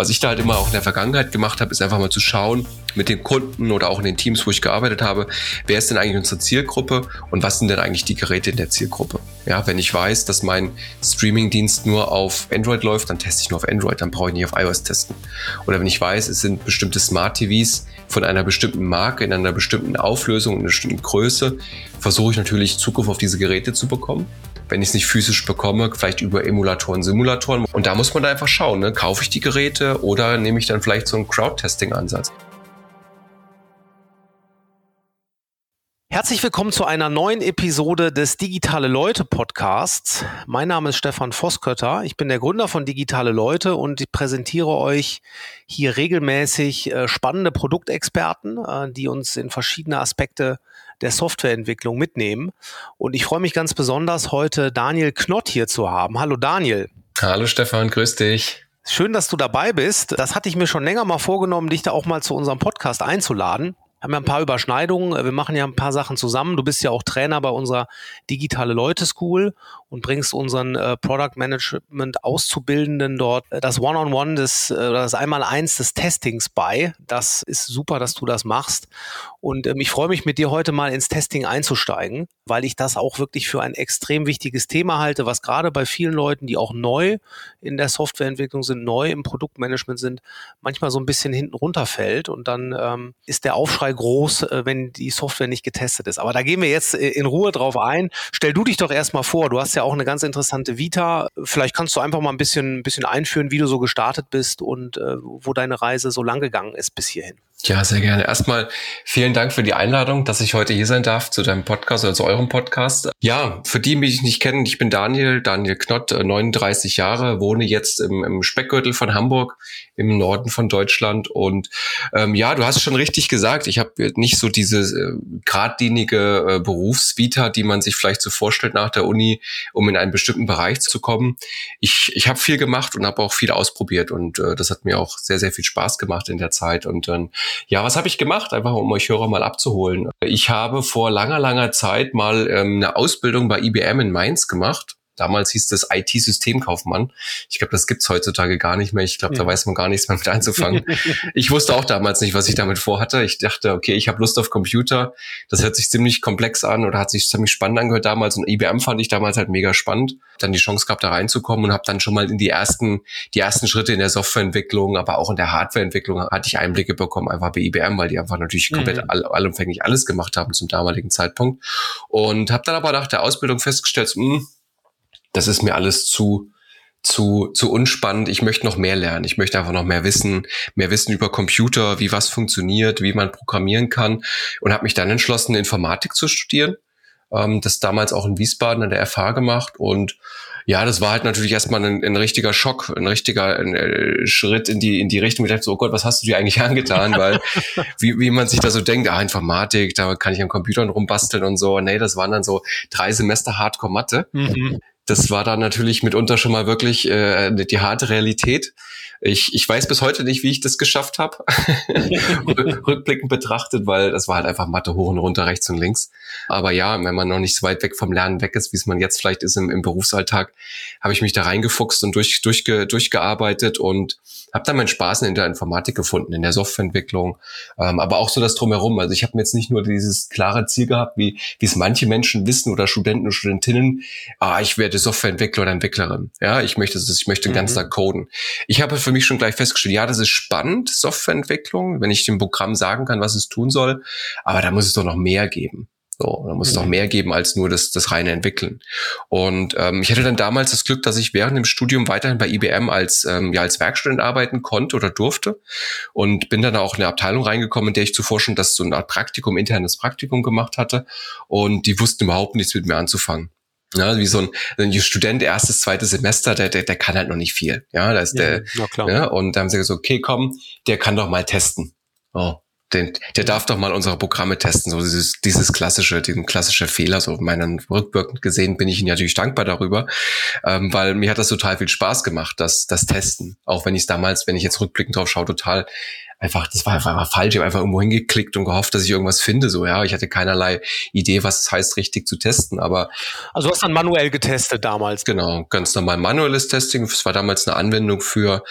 Was ich da halt immer auch in der Vergangenheit gemacht habe, ist einfach mal zu schauen mit den Kunden oder auch in den Teams, wo ich gearbeitet habe, wer ist denn eigentlich unsere Zielgruppe und was sind denn eigentlich die Geräte in der Zielgruppe? Ja, wenn ich weiß, dass mein Streaming-Dienst nur auf Android läuft, dann teste ich nur auf Android, dann brauche ich nicht auf iOS testen. Oder wenn ich weiß, es sind bestimmte Smart TVs von einer bestimmten Marke in einer bestimmten Auflösung, in einer bestimmten Größe, versuche ich natürlich Zugriff auf diese Geräte zu bekommen wenn ich es nicht physisch bekomme, vielleicht über Emulatoren, Simulatoren. Und da muss man da einfach schauen, ne? kaufe ich die Geräte oder nehme ich dann vielleicht so einen Crowd-Testing-Ansatz. Herzlich willkommen zu einer neuen Episode des Digitale Leute Podcasts. Mein Name ist Stefan Voskötter. Ich bin der Gründer von Digitale Leute und ich präsentiere euch hier regelmäßig äh, spannende Produktexperten, äh, die uns in verschiedene Aspekte der Softwareentwicklung mitnehmen. Und ich freue mich ganz besonders, heute Daniel Knott hier zu haben. Hallo Daniel. Hallo Stefan, grüß dich. Schön, dass du dabei bist. Das hatte ich mir schon länger mal vorgenommen, dich da auch mal zu unserem Podcast einzuladen haben ja ein paar Überschneidungen. Wir machen ja ein paar Sachen zusammen. Du bist ja auch Trainer bei unserer Digitale Leute School und bringst unseren äh, Product Management Auszubildenden dort äh, das One-on-One des, äh, das Einmal-Eins des Testings bei. Das ist super, dass du das machst. Und ähm, ich freue mich mit dir heute mal ins Testing einzusteigen, weil ich das auch wirklich für ein extrem wichtiges Thema halte, was gerade bei vielen Leuten, die auch neu in der Softwareentwicklung sind, neu im Produktmanagement sind, manchmal so ein bisschen hinten runterfällt und dann ähm, ist der Aufschrei groß, äh, wenn die Software nicht getestet ist. Aber da gehen wir jetzt äh, in Ruhe drauf ein. Stell du dich doch erstmal vor, du hast ja auch eine ganz interessante Vita. Vielleicht kannst du einfach mal ein bisschen, ein bisschen einführen, wie du so gestartet bist und äh, wo deine Reise so lang gegangen ist bis hierhin. Ja, sehr gerne. Erstmal vielen Dank für die Einladung, dass ich heute hier sein darf zu deinem Podcast oder zu eurem Podcast. Ja, für die, die mich nicht kennen, ich bin Daniel, Daniel Knott, 39 äh, Jahre, wohne jetzt im, im Speckgürtel von Hamburg im Norden von Deutschland. Und ähm, ja, du hast schon richtig gesagt, ich habe nicht so diese äh, geradlinige äh, Berufsvita, die man sich vielleicht so vorstellt nach der Uni, um in einen bestimmten Bereich zu kommen. Ich, ich habe viel gemacht und habe auch viel ausprobiert und äh, das hat mir auch sehr, sehr viel Spaß gemacht in der Zeit. Und dann ja, was habe ich gemacht? Einfach um euch Hörer mal abzuholen. Ich habe vor langer, langer Zeit mal ähm, eine Ausbildung bei IBM in Mainz gemacht Damals hieß das IT-Systemkaufmann. Ich glaube, das gibt's heutzutage gar nicht mehr. Ich glaube, da weiß man gar nichts mehr mit anzufangen. ich wusste auch damals nicht, was ich damit vorhatte. Ich dachte, okay, ich habe Lust auf Computer. Das hört sich ziemlich komplex an oder hat sich ziemlich spannend angehört damals. Und IBM fand ich damals halt mega spannend. Dann die Chance gehabt, da reinzukommen und habe dann schon mal in die ersten, die ersten Schritte in der Softwareentwicklung, aber auch in der Hardwareentwicklung hatte ich Einblicke bekommen, einfach bei IBM, weil die einfach natürlich komplett mhm. all, allumfänglich alles gemacht haben zum damaligen Zeitpunkt. Und habe dann aber nach der Ausbildung festgestellt, mh, hm, das ist mir alles zu, zu, zu unspannend. Ich möchte noch mehr lernen. Ich möchte einfach noch mehr wissen, mehr wissen über Computer, wie was funktioniert, wie man programmieren kann und habe mich dann entschlossen, Informatik zu studieren. Ähm, das damals auch in Wiesbaden an der FH gemacht und ja, das war halt natürlich erstmal ein, ein richtiger Schock, ein richtiger ein, äh, Schritt in die in die Richtung. Ich dachte so, oh Gott, was hast du dir eigentlich angetan? Weil wie, wie man sich da so denkt, ah, Informatik, da kann ich an Computern rumbasteln und so. Nee, das waren dann so drei Semester Hardcore-Mathe. Mhm das war dann natürlich mitunter schon mal wirklich äh, die harte Realität. Ich, ich weiß bis heute nicht, wie ich das geschafft habe, rückblickend betrachtet, weil das war halt einfach Mathe hoch und runter, rechts und links. Aber ja, wenn man noch nicht so weit weg vom Lernen weg ist, wie es man jetzt vielleicht ist im, im Berufsalltag, habe ich mich da reingefuchst und durch, durchge, durchgearbeitet und habe dann meinen Spaß in der Informatik gefunden, in der Softwareentwicklung, ähm, aber auch so das drumherum. Also ich habe mir jetzt nicht nur dieses klare Ziel gehabt, wie wie es manche Menschen wissen oder Studenten und Studentinnen, ah, ich werde Softwareentwickler oder Entwicklerin. Ja, ich möchte das, ich möchte den ganzen mhm. Tag coden. Ich habe für mich schon gleich festgestellt, ja, das ist spannend, Softwareentwicklung, wenn ich dem Programm sagen kann, was es tun soll, aber da muss es doch noch mehr geben. So, da muss es noch mhm. mehr geben als nur das, das reine Entwickeln. Und ähm, ich hatte dann damals das Glück, dass ich während dem Studium weiterhin bei IBM als, ähm, ja, als Werkstudent arbeiten konnte oder durfte und bin dann auch in eine Abteilung reingekommen, in der ich zuvor schon das so eine Art Praktikum, internes Praktikum gemacht hatte und die wussten überhaupt nichts mit mir anzufangen. Ja, wie so ein, ein Student, erstes, zweites Semester, der, der, der kann halt noch nicht viel. Ja, da ist ja, der, ja, und da haben sie gesagt, okay, komm, der kann doch mal testen. Oh, den, der darf doch mal unsere Programme testen, so dieses, dieses klassische, diesen klassische Fehler, so meinen rückwirkend gesehen bin ich Ihnen natürlich dankbar darüber, ähm, weil mir hat das total viel Spaß gemacht, das, das Testen, auch wenn ich es damals, wenn ich jetzt rückblickend drauf schaue, total einfach, das war einfach falsch. Ich habe einfach irgendwo hingeklickt und gehofft, dass ich irgendwas finde. So, ja, ich hatte keinerlei Idee, was es heißt, richtig zu testen. Aber also du hast dann manuell getestet damals. Genau, ganz normal manuelles Testing. Es war damals eine Anwendung für,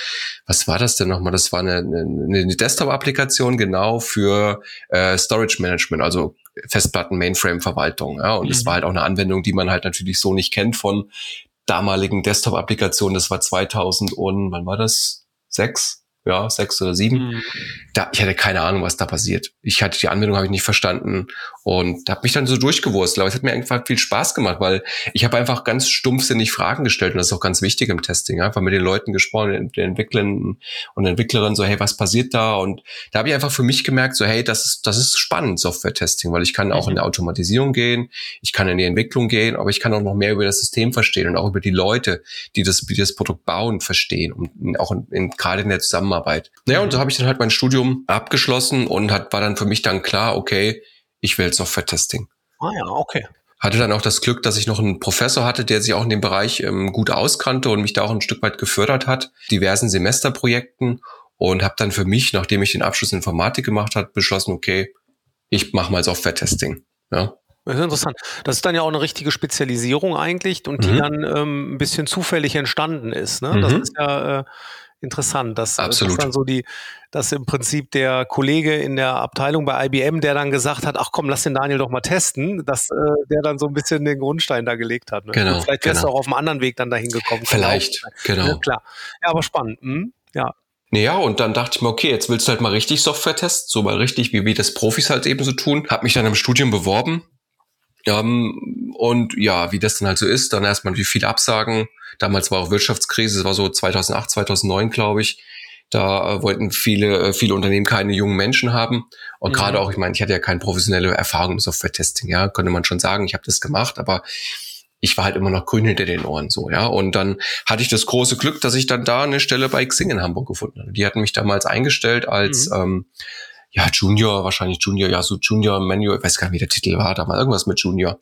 was war das denn nochmal? Das war eine, eine, eine Desktop-Applikation genau für äh, Storage Management, also Festplatten, Mainframe-Verwaltung. Ja, und es mhm. war halt auch eine Anwendung, die man halt natürlich so nicht kennt von damaligen Desktop-Applikationen. Das war 2000 und wann war das? Sechs? Ja, sechs oder sieben. Mhm. Da, ich hatte keine Ahnung, was da passiert. Ich hatte die Anwendung habe ich nicht verstanden und habe mich dann so durchgewurstelt. Aber es hat mir einfach viel Spaß gemacht, weil ich habe einfach ganz stumpfsinnig Fragen gestellt und das ist auch ganz wichtig im Testing. Einfach mit den Leuten gesprochen, den Entwicklern und Entwicklerinnen so, hey, was passiert da? Und da habe ich einfach für mich gemerkt, so, hey, das ist, das ist spannend, Software-Testing, weil ich kann auch mhm. in die Automatisierung gehen, ich kann in die Entwicklung gehen, aber ich kann auch noch mehr über das System verstehen und auch über die Leute, die das, die das Produkt bauen, verstehen und auch in, in, gerade in der Zusammenarbeit Zusammenarbeit. Naja, und so habe ich dann halt mein Studium abgeschlossen und hat, war dann für mich dann klar, okay, ich will Software-Testing. Ah ja, okay. Hatte dann auch das Glück, dass ich noch einen Professor hatte, der sich auch in dem Bereich ähm, gut auskannte und mich da auch ein Stück weit gefördert hat, diversen Semesterprojekten und habe dann für mich, nachdem ich den Abschluss Informatik gemacht hat, beschlossen, okay, ich mache mal Software-Testing. Ja. Das ist interessant. Das ist dann ja auch eine richtige Spezialisierung eigentlich und die mhm. dann ähm, ein bisschen zufällig entstanden ist. Ne? Mhm. Das ist ja äh, interessant, dass, Absolut. dass dann so die, dass im Prinzip der Kollege in der Abteilung bei IBM, der dann gesagt hat, ach komm, lass den Daniel doch mal testen, dass äh, der dann so ein bisschen den Grundstein da gelegt hat. Ne? Genau. Vielleicht wärst genau. du auch auf einem anderen Weg dann dahin gekommen. Vielleicht, genau. Ja, klar. Ja, aber spannend. Hm? Ja. Naja, und dann dachte ich mir, okay, jetzt willst du halt mal richtig Software testen, so mal richtig, wie, wie das Profis halt eben so tun. Hab mich dann im Studium beworben. Ähm, und ja, wie das dann halt so ist, dann erstmal wie viele Absagen, Damals war auch Wirtschaftskrise, es war so 2008, 2009, glaube ich. Da äh, wollten viele, äh, viele Unternehmen keine jungen Menschen haben. Und mhm. gerade auch, ich meine, ich hatte ja keine professionelle Erfahrung im Software-Testing, ja, könnte man schon sagen, ich habe das gemacht, aber ich war halt immer noch grün hinter den Ohren so, ja. Und dann hatte ich das große Glück, dass ich dann da eine Stelle bei Xing in Hamburg gefunden habe. Die hatten mich damals eingestellt als mhm. ähm, ja, Junior, wahrscheinlich Junior, ja, so Junior Manual, ich weiß gar nicht, wie der Titel war, da war irgendwas mit Junior.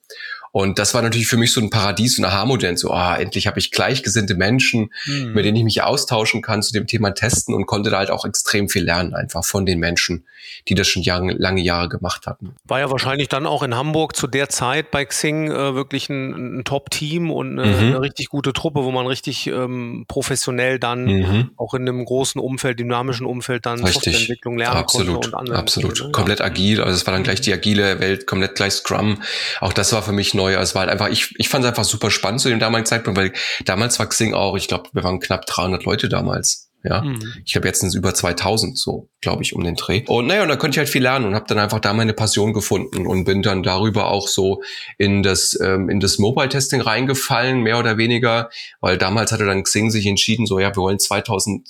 Und das war natürlich für mich so ein Paradies, so ein Aha-Modell. So, ah, endlich habe ich gleichgesinnte Menschen, mhm. mit denen ich mich austauschen kann zu dem Thema Testen und konnte da halt auch extrem viel lernen, einfach von den Menschen, die das schon Jahre, lange Jahre gemacht hatten. War ja wahrscheinlich dann auch in Hamburg zu der Zeit bei Xing äh, wirklich ein, ein Top-Team und eine, mhm. eine, richtig gute Truppe, wo man richtig ähm, professionell dann mhm. auch in einem großen Umfeld, dynamischen Umfeld dann richtig. Softwareentwicklung lernen absolut. konnte. Und absolut, absolut. Komplett agil, also es war dann gleich die agile Welt, komplett gleich Scrum. Auch das war für mich neu neu. Also es war halt einfach, ich, ich fand es einfach super spannend zu dem damaligen Zeitpunkt, weil damals war Xing auch, ich glaube, wir waren knapp 300 Leute damals. Ja, mhm. ich glaube jetzt über 2000 so, glaube ich, um den Dreh. Und naja, und da konnte ich halt viel lernen und habe dann einfach da meine Passion gefunden und bin dann darüber auch so in das ähm, in das Mobile Testing reingefallen, mehr oder weniger, weil damals hatte dann Xing sich entschieden, so ja, wir wollen 2000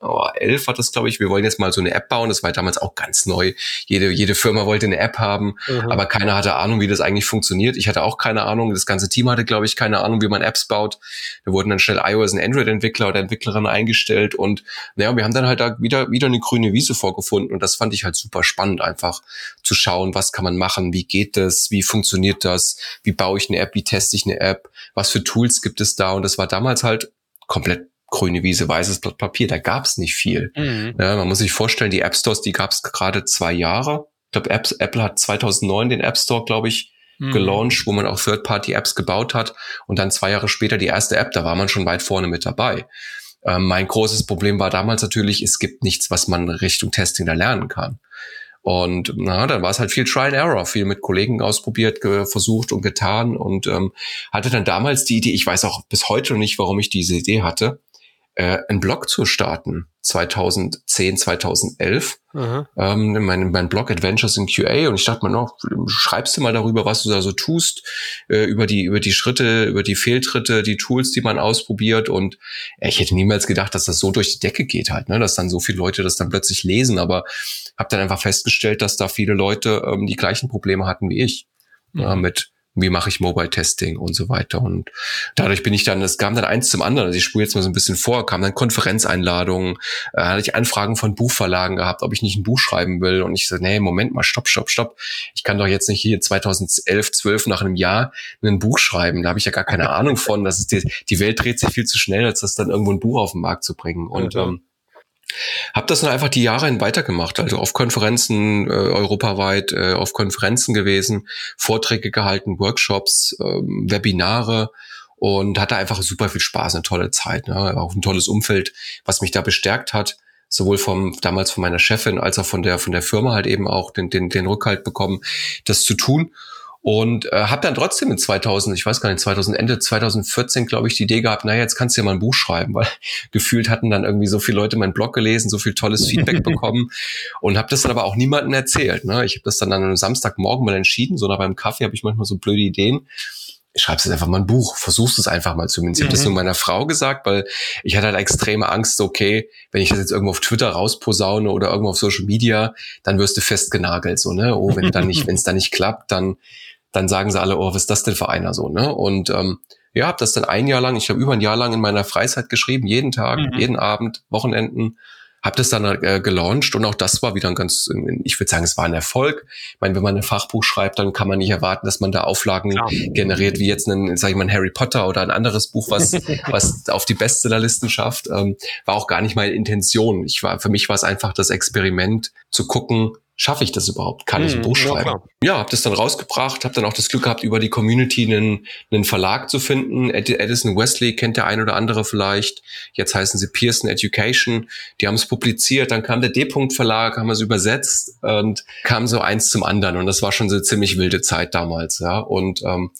oh, 11 war das, glaube ich, wir wollen jetzt mal so eine App bauen. Das war damals auch ganz neu. Jede, jede Firma wollte eine App haben, mhm. aber keiner hatte Ahnung, wie das eigentlich funktioniert. Ich hatte auch keine Ahnung. Das ganze Team hatte, glaube ich, keine Ahnung, wie man Apps baut. Da wurden dann schnell iOS und Android-Entwickler oder Entwicklerinnen eingestellt und naja, wir haben dann halt da wieder, wieder eine grüne Wiese vorgefunden und das fand ich halt super spannend, einfach zu schauen, was kann man machen, wie geht das, wie funktioniert das, wie baue ich eine App, wie teste ich eine App, was für Tools gibt es da und das war damals halt komplett grüne Wiese, weißes Blatt Papier. Da gab es nicht viel. Mhm. Ja, man muss sich vorstellen, die App Stores, die gab es gerade zwei Jahre. Ich glaube, Apple hat 2009 den App Store, glaube ich, mhm. gelauncht, wo man auch Third-Party-Apps gebaut hat. Und dann zwei Jahre später die erste App, da war man schon weit vorne mit dabei. Ähm, mein großes Problem war damals natürlich, es gibt nichts, was man Richtung Testing da lernen kann. Und na, dann war es halt viel Try and Error, viel mit Kollegen ausprobiert, versucht und getan und ähm, hatte dann damals die Idee, ich weiß auch bis heute noch nicht, warum ich diese Idee hatte, äh, einen Blog zu starten. 2010, 2011. Mhm. Ähm, mein, mein Blog Adventures in QA und ich dachte mir noch, schreibst du mal darüber, was du da so tust, äh, über die, über die Schritte, über die Fehltritte, die Tools, die man ausprobiert und äh, ich hätte niemals gedacht, dass das so durch die Decke geht halt, ne, dass dann so viele Leute das dann plötzlich lesen, aber habe dann einfach festgestellt, dass da viele Leute ähm, die gleichen Probleme hatten wie ich. Mhm. Äh, mit wie mache ich Mobile Testing und so weiter. Und dadurch bin ich dann, es kam dann eins zum anderen. Also ich spule jetzt mal so ein bisschen vor, kam dann Konferenzeinladungen, äh, hatte ich Anfragen von Buchverlagen gehabt, ob ich nicht ein Buch schreiben will. Und ich so, nee, Moment mal, stopp, stopp, stopp. Ich kann doch jetzt nicht hier 2011, 12 nach einem Jahr ein Buch schreiben. Da habe ich ja gar keine Ahnung von. Das ist die, die Welt dreht sich viel zu schnell, als das dann irgendwo ein Buch auf den Markt zu bringen. Und mhm. ähm, habe das dann einfach die Jahre hin weitergemacht, also auf Konferenzen äh, europaweit, äh, auf Konferenzen gewesen, Vorträge gehalten, Workshops, äh, Webinare und hatte einfach super viel Spaß, eine tolle Zeit, ne? auch ein tolles Umfeld, was mich da bestärkt hat sowohl vom damals von meiner Chefin als auch von der von der Firma halt eben auch den den, den Rückhalt bekommen, das zu tun und äh, habe dann trotzdem in 2000, ich weiß gar nicht, 2000 Ende 2014 glaube ich die Idee gehabt, naja, jetzt kannst du ja mal ein Buch schreiben, weil gefühlt hatten dann irgendwie so viele Leute meinen Blog gelesen, so viel tolles Feedback bekommen und habe das dann aber auch niemandem erzählt. Ne? Ich habe das dann an einem Samstagmorgen mal entschieden, so nach beim Kaffee habe ich manchmal so blöde Ideen schreibst jetzt einfach mal ein Buch, versuchst es einfach mal zumindest. Ich habe das nur mhm. meiner Frau gesagt, weil ich hatte halt extreme Angst, okay, wenn ich das jetzt irgendwo auf Twitter rausposaune oder irgendwo auf Social Media, dann wirst du festgenagelt, so, ne? Oh, wenn dann nicht, wenn es dann nicht klappt, dann, dann sagen sie alle, oh, was ist das denn für einer so, ne? Und ähm, ja, habe das dann ein Jahr lang, ich habe über ein Jahr lang in meiner Freizeit geschrieben, jeden Tag, mhm. jeden Abend, Wochenenden habe das dann äh, gelauncht und auch das war wieder ein ganz, ich würde sagen, es war ein Erfolg. Ich meine, wenn man ein Fachbuch schreibt, dann kann man nicht erwarten, dass man da Auflagen Klar. generiert, wie jetzt ein, sag ich mal, ein Harry Potter oder ein anderes Buch, was, was auf die Bestsellerlisten schafft. Ähm, war auch gar nicht meine Intention. Ich war, für mich war es einfach das Experiment zu gucken, schaffe ich das überhaupt? Kann ich ein hm, Buch schreiben? Ja, ja habe das dann rausgebracht, habe dann auch das Glück gehabt, über die Community einen, einen Verlag zu finden. Edison Wesley kennt der ein oder andere vielleicht. Jetzt heißen sie Pearson Education. Die haben es publiziert, dann kam der D-Punkt Verlag, haben es übersetzt und kam so eins zum anderen. Und das war schon so eine ziemlich wilde Zeit damals. Ja, und ähm,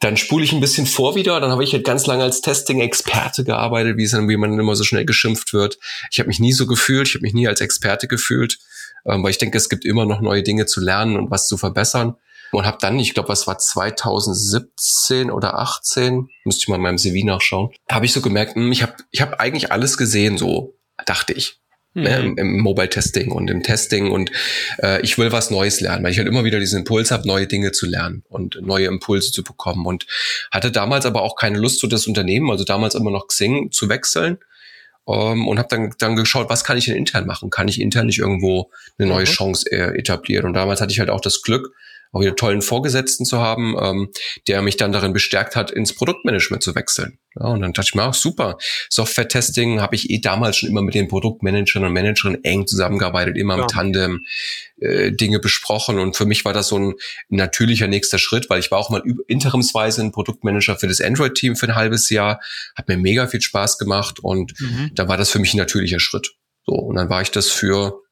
dann spule ich ein bisschen vor wieder. Dann habe ich halt ganz lange als Testing-Experte gearbeitet, wie, es dann, wie man immer so schnell geschimpft wird. Ich habe mich nie so gefühlt, ich habe mich nie als Experte gefühlt ähm, weil ich denke, es gibt immer noch neue Dinge zu lernen und was zu verbessern. Und habe dann, ich glaube, was war 2017 oder 18, müsste ich mal in meinem CV nachschauen, habe ich so gemerkt, mh, hm, ich habe ich hab eigentlich alles gesehen, so dachte ich. Mhm. Ne, im, im Mobile-Testing und im Testing und äh, ich will was Neues lernen, weil ich halt immer wieder diesen Impuls habe, neue Dinge zu lernen und neue Impulse zu bekommen und hatte damals aber auch keine Lust, so das Unternehmen, also damals immer noch Xing zu wechseln, ähm, und habe dann, dann geschaut, was kann ich denn intern machen? Kann ich intern nicht irgendwo eine neue mhm. Chance äh, etablieren? Und damals hatte ich halt auch das Glück, auch wieder tollen Vorgesetzten zu haben, ähm, der mich dann darin bestärkt hat, ins Produktmanagement zu wechseln. Ja, und dann dachte ich mir auch super. Software-Testing habe ich eh damals schon immer mit den Produktmanagern und Managern eng zusammengearbeitet, immer ja. im Tandem äh, Dinge besprochen. Und für mich war das so ein natürlicher nächster Schritt, weil ich war auch mal interimsweise ein Produktmanager für das Android-Team für ein halbes Jahr, hat mir mega viel Spaß gemacht und mhm. da war das für mich ein natürlicher Schritt. So, und dann war ich das für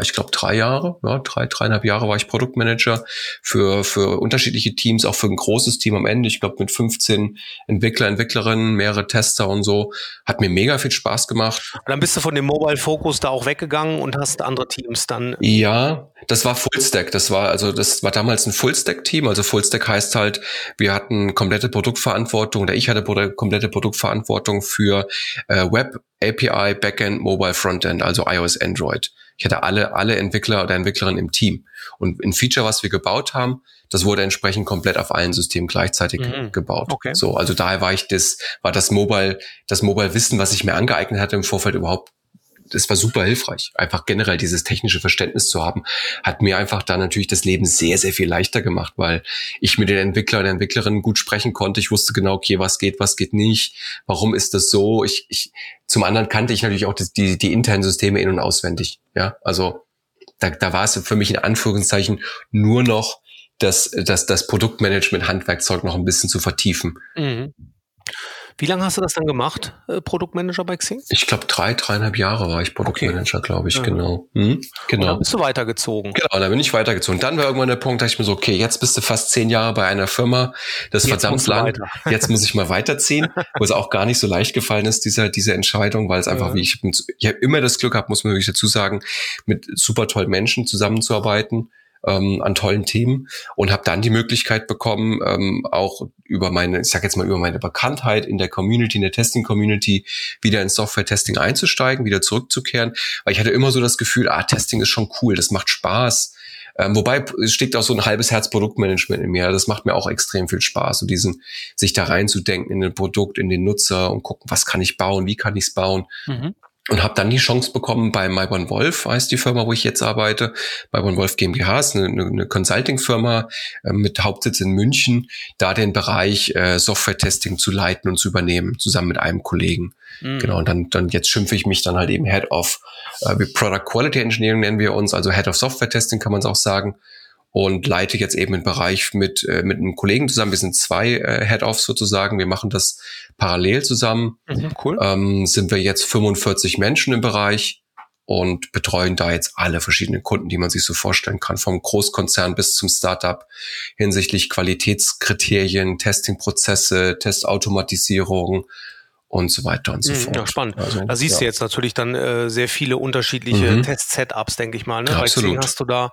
ich glaube drei Jahre, ja, drei, dreieinhalb Jahre war ich Produktmanager für, für unterschiedliche Teams, auch für ein großes Team am Ende. Ich glaube mit 15 Entwickler, Entwicklerinnen, mehrere Tester und so. Hat mir mega viel Spaß gemacht. Und dann bist du von dem Mobile Focus da auch weggegangen und hast andere Teams dann. Ja, das war Fullstack. Das war also das war damals ein Fullstack-Team. Also Fullstack heißt halt, wir hatten komplette Produktverantwortung oder ich hatte komplette Produktverantwortung für äh, Web, API, Backend, Mobile, Frontend, also iOS, Android. Ich hatte alle, alle Entwickler oder Entwicklerinnen im Team. Und ein Feature, was wir gebaut haben, das wurde entsprechend komplett auf allen Systemen gleichzeitig mhm. gebaut. Okay. So, also daher war ich das, war das Mobile, das Mobile Wissen, was ich mir angeeignet hatte im Vorfeld überhaupt das war super hilfreich. Einfach generell dieses technische Verständnis zu haben, hat mir einfach da natürlich das Leben sehr, sehr viel leichter gemacht, weil ich mit den Entwicklern und Entwicklerinnen gut sprechen konnte. Ich wusste genau, okay, was geht, was geht nicht, warum ist das so. Ich, ich, zum anderen kannte ich natürlich auch die, die, die internen Systeme in- und auswendig. Ja, also da, da war es für mich in Anführungszeichen nur noch das, das, das Produktmanagement-Handwerkzeug noch ein bisschen zu vertiefen. Mhm. Wie lange hast du das dann gemacht, äh, Produktmanager bei Xing? Ich glaube, drei, dreieinhalb Jahre war ich Produktmanager, okay. glaube ich, ja. genau. Hm? genau. Und dann bist du weitergezogen. Genau, dann bin ich weitergezogen. Dann war irgendwann der Punkt, da ich mir so, okay, jetzt bist du fast zehn Jahre bei einer Firma, das ist verdammt lang. Jetzt muss ich mal weiterziehen, wo es auch gar nicht so leicht gefallen ist, diese, diese Entscheidung, weil es einfach, ja. wie ich, ich habe immer das Glück gehabt, muss man wirklich dazu sagen, mit super tollen Menschen zusammenzuarbeiten ähm, an tollen Themen und habe dann die Möglichkeit bekommen, ähm, auch über meine, ich sag jetzt mal über meine Bekanntheit in der Community, in der Testing-Community, wieder in Software-Testing einzusteigen, wieder zurückzukehren, weil ich hatte immer so das Gefühl, ah, Testing ist schon cool, das macht Spaß. Ähm, wobei es steckt auch so ein halbes Herz Produktmanagement in mir. Das macht mir auch extrem viel Spaß, so diesen sich da reinzudenken in ein Produkt, in den Nutzer und gucken, was kann ich bauen, wie kann ich es bauen. Mhm und habe dann die Chance bekommen bei MyOne Wolf, heißt die Firma, wo ich jetzt arbeite. MyOne Wolf GmbH ist eine, eine Consulting-Firma äh, mit Hauptsitz in München, da den Bereich äh, Software-Testing zu leiten und zu übernehmen, zusammen mit einem Kollegen. Mhm. Genau, und dann, dann jetzt schimpfe ich mich dann halt eben Head of äh, wie Product Quality Engineering nennen wir uns, also Head of Software Testing kann man es auch sagen und leite jetzt eben einen Bereich mit, äh, mit einem Kollegen zusammen. Wir sind zwei äh, Head-Offs sozusagen. Wir machen das parallel zusammen. Mhm, cool. Ähm, sind wir jetzt 45 Menschen im Bereich und betreuen da jetzt alle verschiedenen Kunden, die man sich so vorstellen kann, vom Großkonzern bis zum Startup hinsichtlich Qualitätskriterien, Testingprozesse, Testautomatisierung und so weiter und so mhm, fort. Ja, spannend. Also, da siehst ja. du jetzt natürlich dann äh, sehr viele unterschiedliche mhm. Test-Setups, denke ich mal. Ne? Absolut. Bei hast du da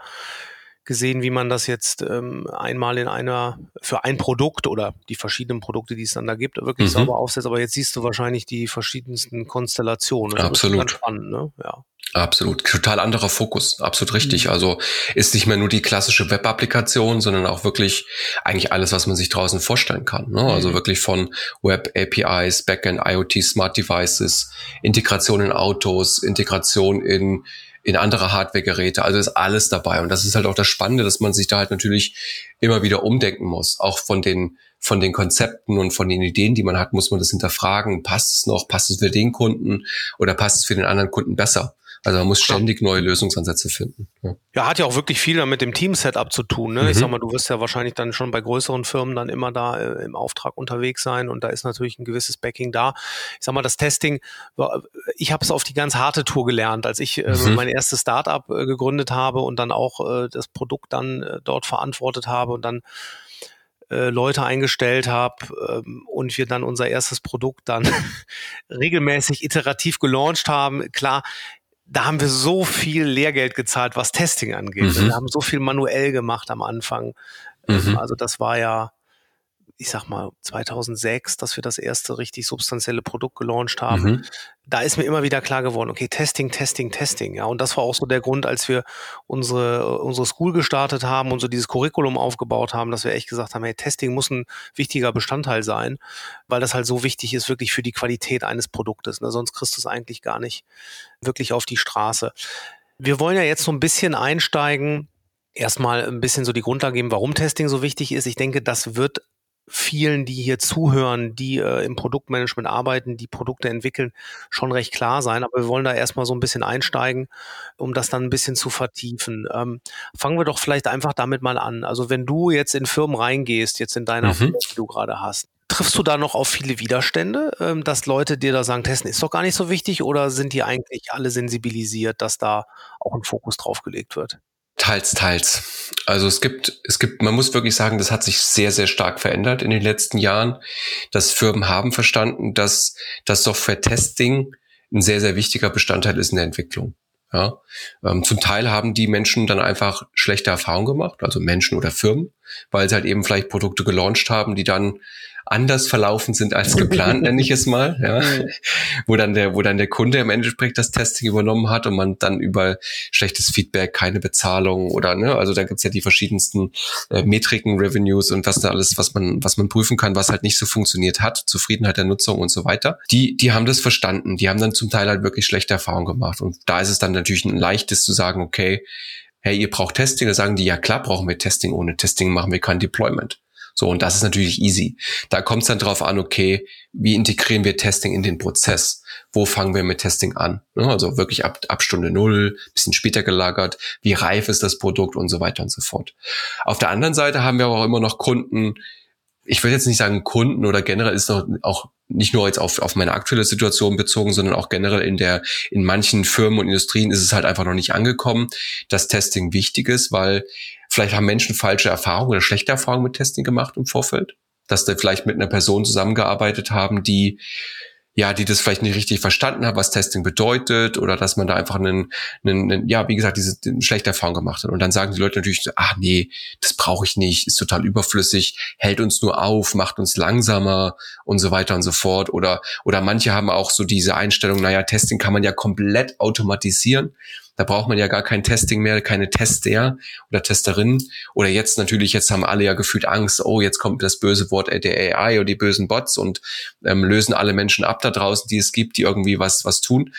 gesehen, wie man das jetzt ähm, einmal in einer für ein Produkt oder die verschiedenen Produkte, die es dann da gibt, wirklich mhm. sauber aufsetzt. Aber jetzt siehst du wahrscheinlich die verschiedensten Konstellationen. Das Absolut. Spannend, ne? Ja. Absolut. Total anderer Fokus. Absolut richtig. Mhm. Also ist nicht mehr nur die klassische Web-Applikation, sondern auch wirklich eigentlich alles, was man sich draußen vorstellen kann. Ne? Also mhm. wirklich von Web-APIs, Backend, IoT, Smart Devices, Integration in Autos, Integration in in andere Hardware-Geräte. Also ist alles dabei. Und das ist halt auch das Spannende, dass man sich da halt natürlich immer wieder umdenken muss. Auch von den, von den Konzepten und von den Ideen, die man hat, muss man das hinterfragen. Passt es noch? Passt es für den Kunden? Oder passt es für den anderen Kunden besser? Also man muss ständig neue Lösungsansätze finden. Ja. ja, hat ja auch wirklich viel mit dem Team-Setup zu tun. Ne? Mhm. Ich sag mal, du wirst ja wahrscheinlich dann schon bei größeren Firmen dann immer da äh, im Auftrag unterwegs sein und da ist natürlich ein gewisses Backing da. Ich sag mal, das Testing, ich habe es auf die ganz harte Tour gelernt, als ich äh, mhm. mein erstes Startup äh, gegründet habe und dann auch äh, das Produkt dann äh, dort verantwortet habe und dann äh, Leute eingestellt habe ähm, und wir dann unser erstes Produkt dann regelmäßig iterativ gelauncht haben. Klar, da haben wir so viel Lehrgeld gezahlt, was Testing angeht. Mhm. Wir haben so viel manuell gemacht am Anfang. Ähm, mhm. Also das war ja, ich sag mal, 2006, dass wir das erste richtig substanzielle Produkt gelauncht haben. Mhm. Da ist mir immer wieder klar geworden, okay, Testing, Testing, Testing. Ja, und das war auch so der Grund, als wir unsere, unsere School gestartet haben und so dieses Curriculum aufgebaut haben, dass wir echt gesagt haben, hey, Testing muss ein wichtiger Bestandteil sein, weil das halt so wichtig ist, wirklich für die Qualität eines Produktes. Ne? Sonst kriegst du es eigentlich gar nicht wirklich auf die Straße. Wir wollen ja jetzt so ein bisschen einsteigen, erstmal ein bisschen so die Grundlage geben, warum Testing so wichtig ist. Ich denke, das wird vielen, die hier zuhören, die äh, im Produktmanagement arbeiten, die Produkte entwickeln, schon recht klar sein. Aber wir wollen da erstmal so ein bisschen einsteigen, um das dann ein bisschen zu vertiefen. Ähm, fangen wir doch vielleicht einfach damit mal an. Also wenn du jetzt in Firmen reingehst, jetzt in deiner mhm. die du gerade hast, triffst du da noch auf viele Widerstände, ähm, dass Leute dir da sagen, testen ist doch gar nicht so wichtig oder sind die eigentlich alle sensibilisiert, dass da auch ein Fokus drauf gelegt wird? Teils, teils. Also es gibt, es gibt, man muss wirklich sagen, das hat sich sehr, sehr stark verändert in den letzten Jahren. Dass Firmen haben verstanden, dass das Software-Testing ein sehr, sehr wichtiger Bestandteil ist in der Entwicklung. Ja, ähm, zum Teil haben die Menschen dann einfach schlechte Erfahrungen gemacht, also Menschen oder Firmen, weil sie halt eben vielleicht Produkte gelauncht haben, die dann anders verlaufen sind als geplant, nenne ich es mal, ja. wo dann der, wo dann der Kunde im Endeffekt das Testing übernommen hat und man dann über schlechtes Feedback, keine Bezahlung oder ne, also da gibt's ja die verschiedensten äh, Metriken, Revenues und was da alles, was man, was man prüfen kann, was halt nicht so funktioniert hat, Zufriedenheit der Nutzung und so weiter. Die, die haben das verstanden, die haben dann zum Teil halt wirklich schlechte Erfahrungen gemacht und da ist es dann natürlich ein leichtes zu sagen, okay, hey, ihr braucht Testing, da sagen die, ja klar brauchen wir Testing, ohne Testing machen wir kein Deployment. So, und das ist natürlich easy. Da kommt es dann drauf an, okay, wie integrieren wir Testing in den Prozess? Wo fangen wir mit Testing an? Ne, also wirklich ab, ab Stunde null, bisschen später gelagert, wie reif ist das Produkt und so weiter und so fort. Auf der anderen Seite haben wir aber auch immer noch Kunden, ich würde jetzt nicht sagen Kunden oder generell ist noch auch nicht nur jetzt auf, auf meine aktuelle Situation bezogen, sondern auch generell in der, in manchen Firmen und Industrien ist es halt einfach noch nicht angekommen, dass Testing wichtig ist, weil Vielleicht haben Menschen falsche Erfahrungen oder schlechte Erfahrungen mit Testing gemacht im Vorfeld, dass da vielleicht mit einer Person zusammengearbeitet haben, die ja, die das vielleicht nicht richtig verstanden hat, was Testing bedeutet oder dass man da einfach einen, einen, einen ja, wie gesagt, diese eine schlechte Erfahrung gemacht hat. Und dann sagen die Leute natürlich, ach nee, das brauche ich nicht, ist total überflüssig, hält uns nur auf, macht uns langsamer und so weiter und so fort. Oder, oder manche haben auch so diese Einstellung, naja, Testing kann man ja komplett automatisieren. Da braucht man ja gar kein Testing mehr, keine Tester oder Testerinnen. Oder jetzt natürlich, jetzt haben alle ja gefühlt Angst, oh, jetzt kommt das böse Wort der AI oder die bösen Bots und ähm, lösen alle Menschen ab da draußen, die es gibt, die irgendwie was, was tun.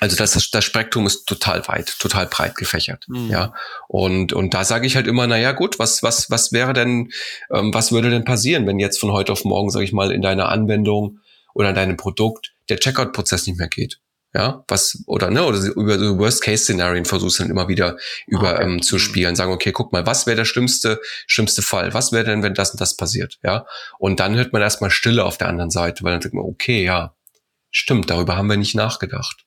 Also das, das Spektrum ist total weit, total breit gefächert. Mhm. Ja. Und, und da sage ich halt immer, na ja, gut, was, was, was wäre denn, ähm, was würde denn passieren, wenn jetzt von heute auf morgen, sage ich mal, in deiner Anwendung oder in deinem Produkt der Checkout-Prozess nicht mehr geht? Ja, was, oder, ne, oder über so Worst-Case-Szenarien versuchst du dann immer wieder über, okay. ähm, zu mhm. spielen, sagen, okay, guck mal, was wäre der schlimmste, schlimmste Fall? Was wäre denn, wenn das und das passiert, ja? Und dann hört man erstmal Stille auf der anderen Seite, weil dann denkt man, okay, ja, stimmt, darüber haben wir nicht nachgedacht.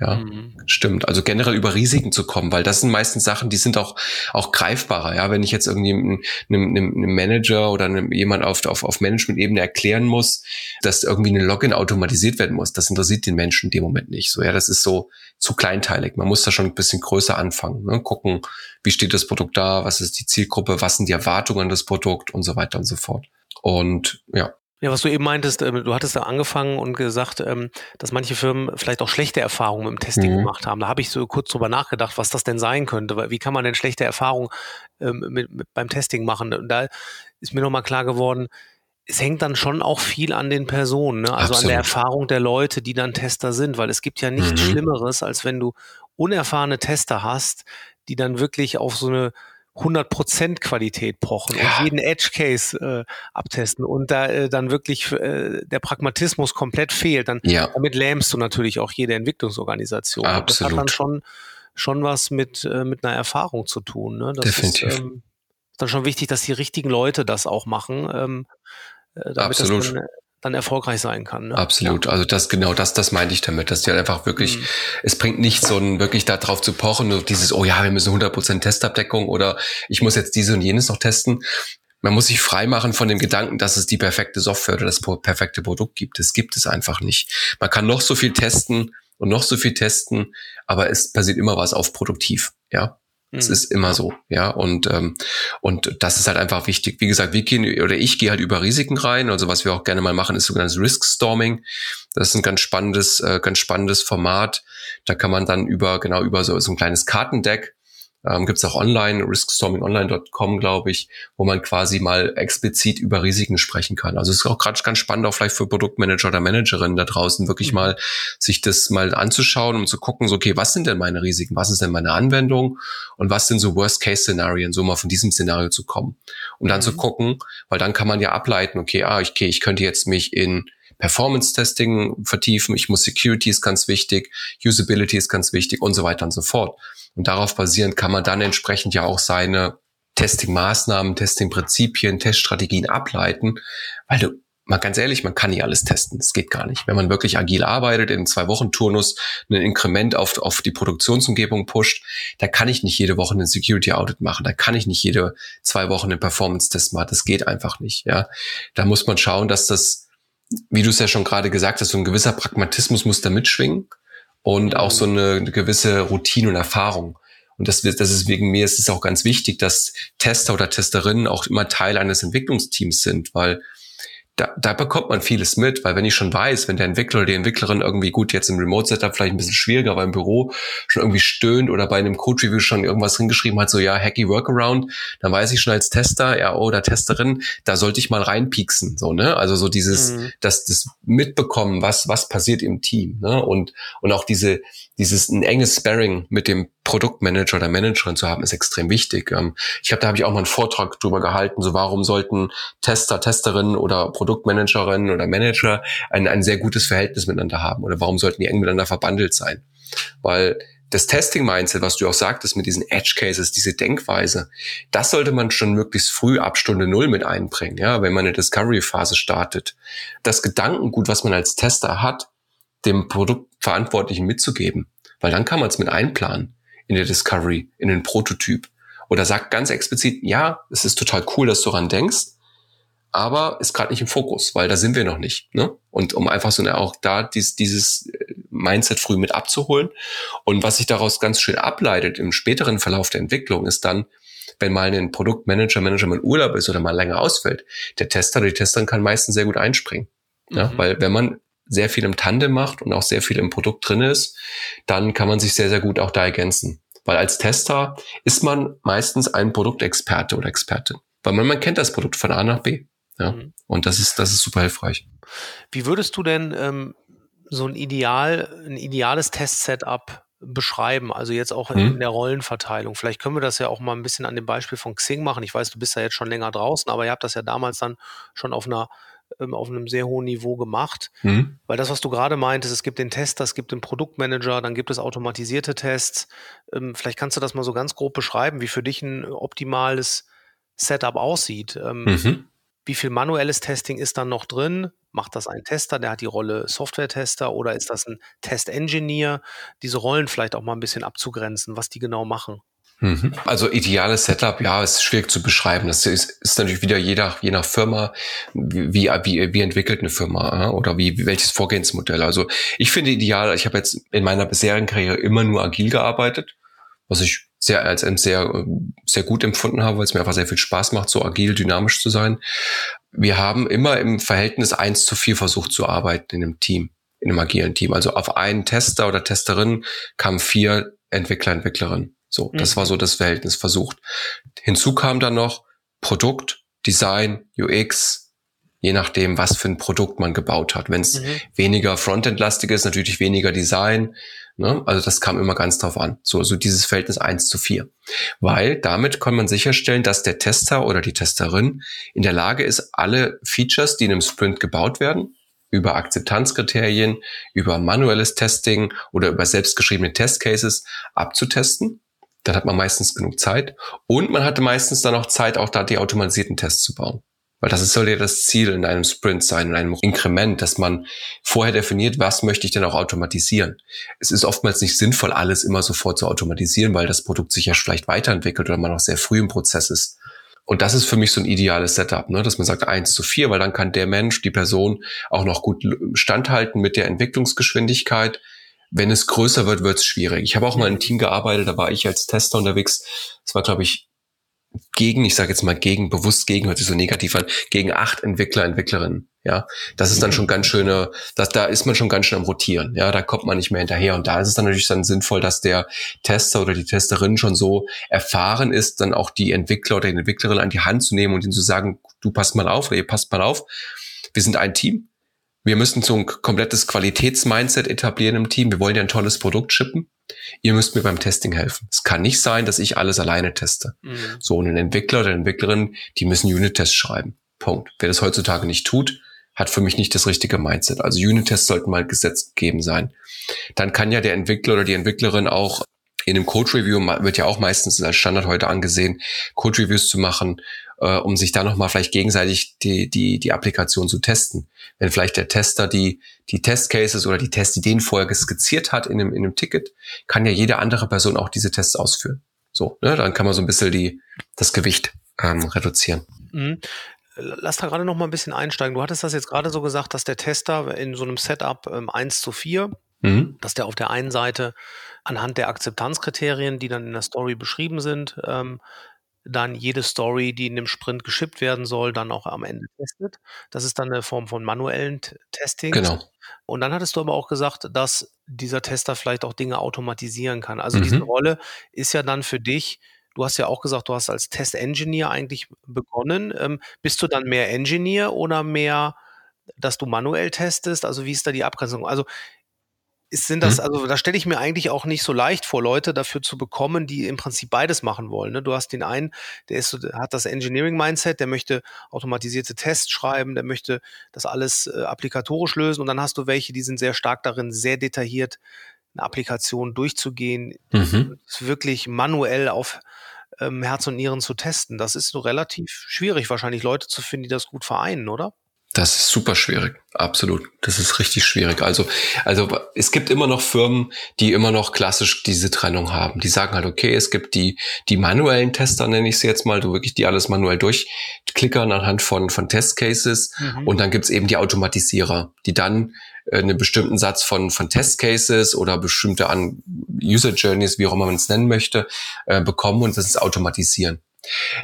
Ja, mhm. stimmt. Also generell über Risiken zu kommen, weil das sind meistens Sachen, die sind auch, auch greifbarer. Ja, wenn ich jetzt irgendwie einem, einem, einem Manager oder einem, jemand auf, auf, auf Management-Ebene erklären muss, dass irgendwie eine Login automatisiert werden muss, das interessiert den Menschen in dem Moment nicht. So, ja, das ist so zu kleinteilig. Man muss da schon ein bisschen größer anfangen, ne? gucken, wie steht das Produkt da, was ist die Zielgruppe, was sind die Erwartungen an das Produkt und so weiter und so fort. Und ja, ja, was du eben meintest, ähm, du hattest da angefangen und gesagt, ähm, dass manche Firmen vielleicht auch schlechte Erfahrungen im Testing mhm. gemacht haben. Da habe ich so kurz drüber nachgedacht, was das denn sein könnte. Wie kann man denn schlechte Erfahrungen ähm, mit, mit, beim Testing machen? Und da ist mir nochmal klar geworden, es hängt dann schon auch viel an den Personen, ne? also Absolut. an der Erfahrung der Leute, die dann Tester sind, weil es gibt ja nichts mhm. Schlimmeres, als wenn du unerfahrene Tester hast, die dann wirklich auf so eine 100% Qualität pochen ja. und jeden Edge Case äh, abtesten und da äh, dann wirklich äh, der Pragmatismus komplett fehlt, dann ja. damit lähmst du natürlich auch jede Entwicklungsorganisation. Absolut. Das hat dann schon schon was mit äh, mit einer Erfahrung zu tun. Ne? Das Definitiv. Ist ähm, dann schon wichtig, dass die richtigen Leute das auch machen, ähm, äh, damit Absolut. das dann dann erfolgreich sein kann. Ne? Absolut. Ja. Also das genau das, das meinte ich damit, dass die halt einfach wirklich, mhm. es bringt nicht so ein wirklich da drauf zu pochen, nur dieses, oh ja, wir müssen 100% Testabdeckung oder ich muss jetzt diese und jenes noch testen. Man muss sich frei machen von dem Gedanken, dass es die perfekte Software oder das perfekte Produkt gibt. Das gibt es einfach nicht. Man kann noch so viel testen und noch so viel testen, aber es passiert immer was auf produktiv. Ja, es mhm. ist immer so, ja. Und, ähm, und das ist halt einfach wichtig. Wie gesagt, wir gehen oder ich gehe halt über Risiken rein. Also was wir auch gerne mal machen, ist sogenanntes Risk Storming. Das ist ein ganz spannendes, äh, ganz spannendes Format. Da kann man dann über, genau, über so, so ein kleines Kartendeck ähm, Gibt es auch online, riskstormingonline.com, glaube ich, wo man quasi mal explizit über Risiken sprechen kann. Also es ist auch gerade ganz spannend, auch vielleicht für Produktmanager oder Managerinnen da draußen, wirklich mhm. mal sich das mal anzuschauen und zu gucken, so, okay, was sind denn meine Risiken, was ist denn meine Anwendung und was sind so Worst-Case-Szenarien, so mal von diesem Szenario zu kommen. Und dann mhm. zu gucken, weil dann kann man ja ableiten, okay, ah, okay, ich könnte jetzt mich in Performance-Testing vertiefen, ich muss Security ist ganz wichtig, Usability ist ganz wichtig und so weiter und so fort. Und darauf basierend kann man dann entsprechend ja auch seine Testing-Maßnahmen, Testing-Prinzipien, Teststrategien ableiten, weil du mal ganz ehrlich, man kann nicht alles testen. Das geht gar nicht. Wenn man wirklich agil arbeitet, in zwei Wochen Turnus ein Inkrement auf, auf die Produktionsumgebung pusht, da kann ich nicht jede Woche einen Security Audit machen. Da kann ich nicht jede zwei Wochen einen Performance Test machen. Das geht einfach nicht. Ja, da muss man schauen, dass das, wie du es ja schon gerade gesagt hast, so ein gewisser Pragmatismus muss da mitschwingen und auch so eine, gewisse Routine und Erfahrung. Und das, das ist wegen mir ist es auch ganz wichtig, dass Tester oder Testerinnen auch immer Teil eines Entwicklungsteams sind, weil da, da bekommt man vieles mit, weil wenn ich schon weiß, wenn der Entwickler oder die Entwicklerin irgendwie gut jetzt im Remote-Setup vielleicht ein bisschen schwieriger, aber im Büro schon irgendwie stöhnt oder bei einem Code-Review schon irgendwas hingeschrieben hat, so ja, hacky Workaround, dann weiß ich schon als Tester, ja, oder Testerin, da sollte ich mal reinpieksen, so, ne? Also so dieses, mhm. das, das mitbekommen, was, was passiert im Team, ne? Und, und auch diese, dieses ein enges Sparring mit dem Produktmanager oder Managerin zu haben, ist extrem wichtig. Ähm, ich habe da habe ich auch mal einen Vortrag drüber gehalten, so warum sollten Tester, Testerinnen oder Produktmanagerinnen oder Manager ein, ein sehr gutes Verhältnis miteinander haben oder warum sollten die eng miteinander verbandelt sein? Weil das Testing-Mindset, was du auch sagtest mit diesen Edge-Cases, diese Denkweise, das sollte man schon möglichst früh ab Stunde Null mit einbringen, ja, wenn man eine Discovery-Phase startet. Das Gedankengut, was man als Tester hat, dem Produktverantwortlichen mitzugeben. Weil dann kann man es mit einplanen in der Discovery, in den Prototyp. Oder sagt ganz explizit, ja, es ist total cool, dass du daran denkst, aber ist gerade nicht im Fokus, weil da sind wir noch nicht. Ne? Und um einfach so auch da dies, dieses äh, Mindset früh mit abzuholen. Und was sich daraus ganz schön ableitet im späteren Verlauf der Entwicklung, ist dann, wenn mal ein Produktmanager, Manager mal Urlaub ist oder mal länger ausfällt, der Tester oder die Testerin kann meistens sehr gut einspringen. Ja, mhm. Weil wenn man sehr viel im Tandem macht und auch sehr viel im Produkt drin ist, dann kann man sich sehr, sehr gut auch da ergänzen. Weil als Tester ist man meistens ein Produktexperte oder Expertin. Weil man, man kennt das Produkt von A nach B. Ja. Mhm. Und das ist, das ist super hilfreich. Wie würdest du denn ähm, so ein ideal, ein ideales Test-Setup beschreiben, also jetzt auch in, mhm. der Rollenverteilung. Vielleicht können wir das ja auch mal ein bisschen an dem Beispiel von Xing machen. Ich weiß, du bist ja jetzt schon länger draußen, aber ihr habt das ja damals dann schon auf einer ähm, auf einem sehr hohen Niveau gemacht. Mhm. Weil das, was du gerade meintest, es gibt den Tester, es gibt den Produktmanager, dann gibt es automatisierte Tests. Ähm, vielleicht kannst du das mal so ganz grob beschreiben, wie für dich ein optimales Setup aussieht. Ähm, mhm. Wie viel manuelles Testing ist dann noch drin? Macht das ein Tester, der hat die Rolle Software-Tester oder ist das ein Test-Engineer? Diese Rollen vielleicht auch mal ein bisschen abzugrenzen, was die genau machen. Mhm. Also ideales Setup, ja, ist schwierig zu beschreiben. Das ist, ist natürlich wieder je nach, je nach Firma, wie, wie, wie entwickelt eine Firma oder wie, welches Vorgehensmodell. Also ich finde ideal, ich habe jetzt in meiner bisherigen Karriere immer nur agil gearbeitet, was ich sehr als sehr, sehr gut empfunden habe, weil es mir einfach sehr viel Spaß macht, so agil, dynamisch zu sein. Wir haben immer im Verhältnis eins zu vier versucht zu arbeiten in einem Team, in einem agilen Team. Also auf einen Tester oder Testerin kamen vier Entwickler, Entwicklerinnen. So, das war mhm. so das Verhältnis versucht. Hinzu kam dann noch Produkt, Design, UX, je nachdem, was für ein Produkt man gebaut hat. Wenn es mhm. weniger Frontend-lastig ist, natürlich weniger Design. Ne? Also das kam immer ganz drauf an. So, so dieses Verhältnis eins zu vier, Weil damit kann man sicherstellen, dass der Tester oder die Testerin in der Lage ist, alle Features, die in einem Sprint gebaut werden, über Akzeptanzkriterien, über manuelles Testing oder über selbstgeschriebene Testcases abzutesten dann hat man meistens genug Zeit. Und man hatte meistens dann auch Zeit, auch da die automatisierten Tests zu bauen. Weil das soll ja das Ziel in einem Sprint sein, in einem Inkrement, dass man vorher definiert, was möchte ich denn auch automatisieren. Es ist oftmals nicht sinnvoll, alles immer sofort zu automatisieren, weil das Produkt sich ja vielleicht weiterentwickelt oder man noch sehr früh im Prozess ist. Und das ist für mich so ein ideales Setup, ne? dass man sagt eins zu vier, weil dann kann der Mensch, die Person auch noch gut standhalten mit der Entwicklungsgeschwindigkeit, wenn es größer wird, wird es schwierig. Ich habe auch mal in einem Team gearbeitet, da war ich als Tester unterwegs. Das war, glaube ich, gegen, ich sage jetzt mal gegen, bewusst gegen, hört sich so negativ an, gegen acht Entwickler, Entwicklerinnen. Ja, das ist dann schon ganz schöne, das, da ist man schon ganz schön am Rotieren. Ja, da kommt man nicht mehr hinterher. Und da ist es dann natürlich dann sinnvoll, dass der Tester oder die Testerin schon so erfahren ist, dann auch die Entwickler oder die Entwicklerin an die Hand zu nehmen und ihnen zu sagen, du passt mal auf oder ihr passt mal auf. Wir sind ein Team. Wir müssen so ein komplettes Qualitätsmindset etablieren im Team. Wir wollen ja ein tolles Produkt shippen. Ihr müsst mir beim Testing helfen. Es kann nicht sein, dass ich alles alleine teste. Mhm. So, und ein Entwickler oder eine Entwicklerin, die müssen Unit-Tests schreiben. Punkt. Wer das heutzutage nicht tut, hat für mich nicht das richtige Mindset. Also Unit-Tests sollten mal gesetzt gegeben sein. Dann kann ja der Entwickler oder die Entwicklerin auch in einem Code-Review wird ja auch meistens als Standard heute angesehen, Code-Reviews zu machen äh, um sich da nochmal vielleicht gegenseitig die, die, die Applikation zu testen. Wenn vielleicht der Tester die, die Testcases oder die Testideen vorher skizziert hat in einem, in einem Ticket, kann ja jede andere Person auch diese Tests ausführen. So, ne, dann kann man so ein bisschen die, das Gewicht ähm, reduzieren. Mhm. Lass da gerade noch mal ein bisschen einsteigen. Du hattest das jetzt gerade so gesagt, dass der Tester in so einem Setup ähm, 1 zu 4, mhm. dass der auf der einen Seite anhand der Akzeptanzkriterien, die dann in der Story beschrieben sind, ähm, dann jede Story, die in dem Sprint geschippt werden soll, dann auch am Ende testet. Das ist dann eine Form von manuellen Testing. Genau. Und dann hattest du aber auch gesagt, dass dieser Tester vielleicht auch Dinge automatisieren kann. Also mhm. diese Rolle ist ja dann für dich, du hast ja auch gesagt, du hast als Test-Engineer eigentlich begonnen. Ähm, bist du dann mehr Engineer oder mehr, dass du manuell testest? Also wie ist da die Abgrenzung? Also sind das, mhm. also da stelle ich mir eigentlich auch nicht so leicht vor, Leute dafür zu bekommen, die im Prinzip beides machen wollen. Ne? Du hast den einen, der ist, hat das Engineering-Mindset, der möchte automatisierte Tests schreiben, der möchte das alles äh, applikatorisch lösen und dann hast du welche, die sind sehr stark darin, sehr detailliert eine Applikation durchzugehen, mhm. wirklich manuell auf ähm, Herz und Nieren zu testen. Das ist so relativ schwierig, wahrscheinlich Leute zu finden, die das gut vereinen, oder? Das ist super schwierig. Absolut. Das ist richtig schwierig. Also, also es gibt immer noch Firmen, die immer noch klassisch diese Trennung haben. Die sagen halt, okay, es gibt die, die manuellen Tester, nenne ich sie jetzt mal, du wirklich die alles manuell durchklickern anhand von, von Testcases. Mhm. Und dann gibt's eben die Automatisierer, die dann äh, einen bestimmten Satz von, von Testcases oder bestimmte an User Journeys, wie auch immer man es nennen möchte, äh, bekommen und das ist automatisieren.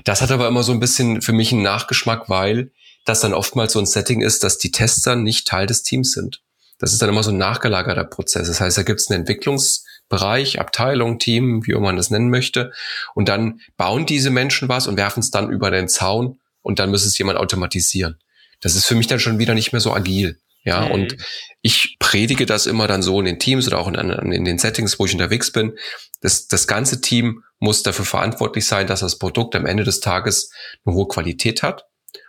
Das hat aber immer so ein bisschen für mich einen Nachgeschmack, weil dass dann oftmals so ein Setting ist, dass die Tester nicht Teil des Teams sind. Das ist dann immer so ein nachgelagerter Prozess. Das heißt, da gibt es einen Entwicklungsbereich, Abteilung, Team, wie man das nennen möchte. Und dann bauen diese Menschen was und werfen es dann über den Zaun und dann muss es jemand automatisieren. Das ist für mich dann schon wieder nicht mehr so agil. Ja, mhm. und ich predige das immer dann so in den Teams oder auch in, in, den Settings, wo ich unterwegs bin. Das, das ganze Team muss dafür verantwortlich sein, dass das Produkt am Ende des Tages eine hohe Qualität hat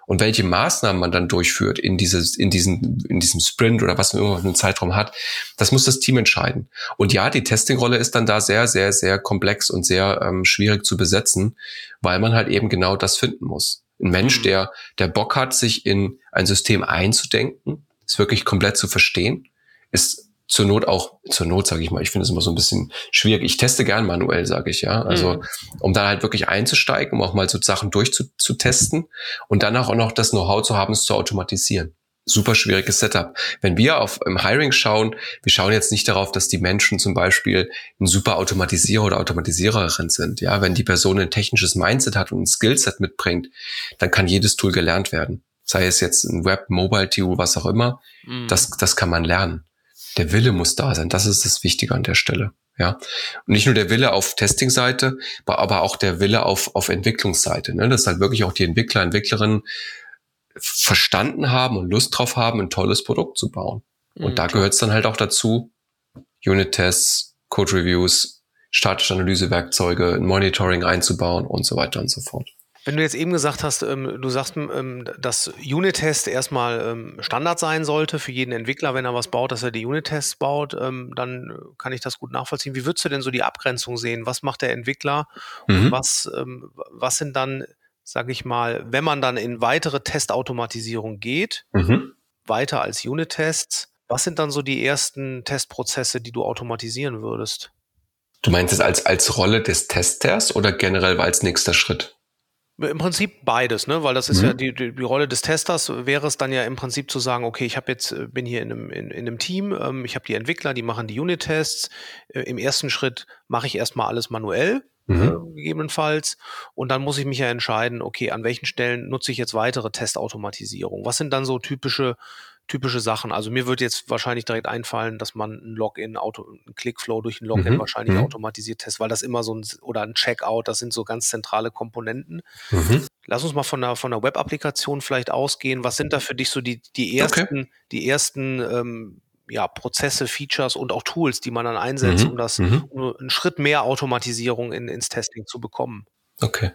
und welche Maßnahmen man dann durchführt in dieses, in diesen, in diesem Sprint oder was man immer für einen Zeitraum hat, das muss das Team entscheiden. Und ja, die Testing-Rolle ist dann da sehr, sehr, sehr komplex und sehr ähm, schwierig zu besetzen, weil man halt eben genau das finden muss. Ein Mensch, mhm. der, der Bock hat, sich in ein System einzudenken, es wirklich komplett zu verstehen, ist zur Not auch, zur Not sage ich mal, ich finde es immer so ein bisschen schwierig. Ich teste gern manuell, sage ich ja. Also mhm. um dann halt wirklich einzusteigen, um auch mal so Sachen durchzutesten und danach auch noch das Know-how zu haben, es zu automatisieren. Super schwieriges Setup. Wenn wir auf im Hiring schauen, wir schauen jetzt nicht darauf, dass die Menschen zum Beispiel ein super Automatisierer oder Automatisiererin sind. Ja, wenn die Person ein technisches Mindset hat und ein Skillset mitbringt, dann kann jedes Tool gelernt werden. Sei es jetzt ein Web, Mobile Tool, was auch immer. Mhm. Das, das kann man lernen der Wille muss da sein. Das ist das Wichtige an der Stelle. Ja. Und nicht nur der Wille auf Testing-Seite, aber auch der Wille auf, auf Entwicklungsseite. Ne? Dass halt wirklich auch die Entwickler, Entwicklerinnen verstanden haben und Lust drauf haben, ein tolles Produkt zu bauen. Und mhm, da gehört es dann halt auch dazu, Unit-Tests, Code-Reviews, statische Analysewerkzeuge, Monitoring einzubauen und so weiter und so fort. Wenn du jetzt eben gesagt hast, ähm, du sagst, ähm, dass Unit-Test erstmal ähm, Standard sein sollte für jeden Entwickler, wenn er was baut, dass er die Unit-Tests baut, ähm, dann kann ich das gut nachvollziehen. Wie würdest du denn so die Abgrenzung sehen? Was macht der Entwickler mhm. und was, ähm, was sind dann, sage ich mal, wenn man dann in weitere Testautomatisierung geht, mhm. weiter als Unit-Tests, was sind dann so die ersten Testprozesse, die du automatisieren würdest? Du meinst es als, als Rolle des Testers oder generell als nächster Schritt? Im Prinzip beides, ne? Weil das ist mhm. ja die, die, die, Rolle des Testers wäre es dann ja im Prinzip zu sagen, okay, ich habe jetzt äh, bin hier in einem, in, in einem Team, ähm, ich habe die Entwickler, die machen die Unit-Tests. Äh, Im ersten Schritt mache ich erstmal alles manuell, mhm. äh, gegebenenfalls, und dann muss ich mich ja entscheiden, okay, an welchen Stellen nutze ich jetzt weitere Testautomatisierung? Was sind dann so typische typische Sachen. Also mir würde jetzt wahrscheinlich direkt einfallen, dass man ein Login, Auto, ein Clickflow durch ein Login mhm. wahrscheinlich mhm. automatisiert testet, weil das immer so ein, oder ein Checkout, das sind so ganz zentrale Komponenten. Mhm. Lass uns mal von der, von der Web-Applikation vielleicht ausgehen. Was sind da für dich so die, die ersten, okay. die ersten, ähm, ja, Prozesse, Features und auch Tools, die man dann einsetzt, mhm. um das, mhm. um einen Schritt mehr Automatisierung in, ins Testing zu bekommen? Okay.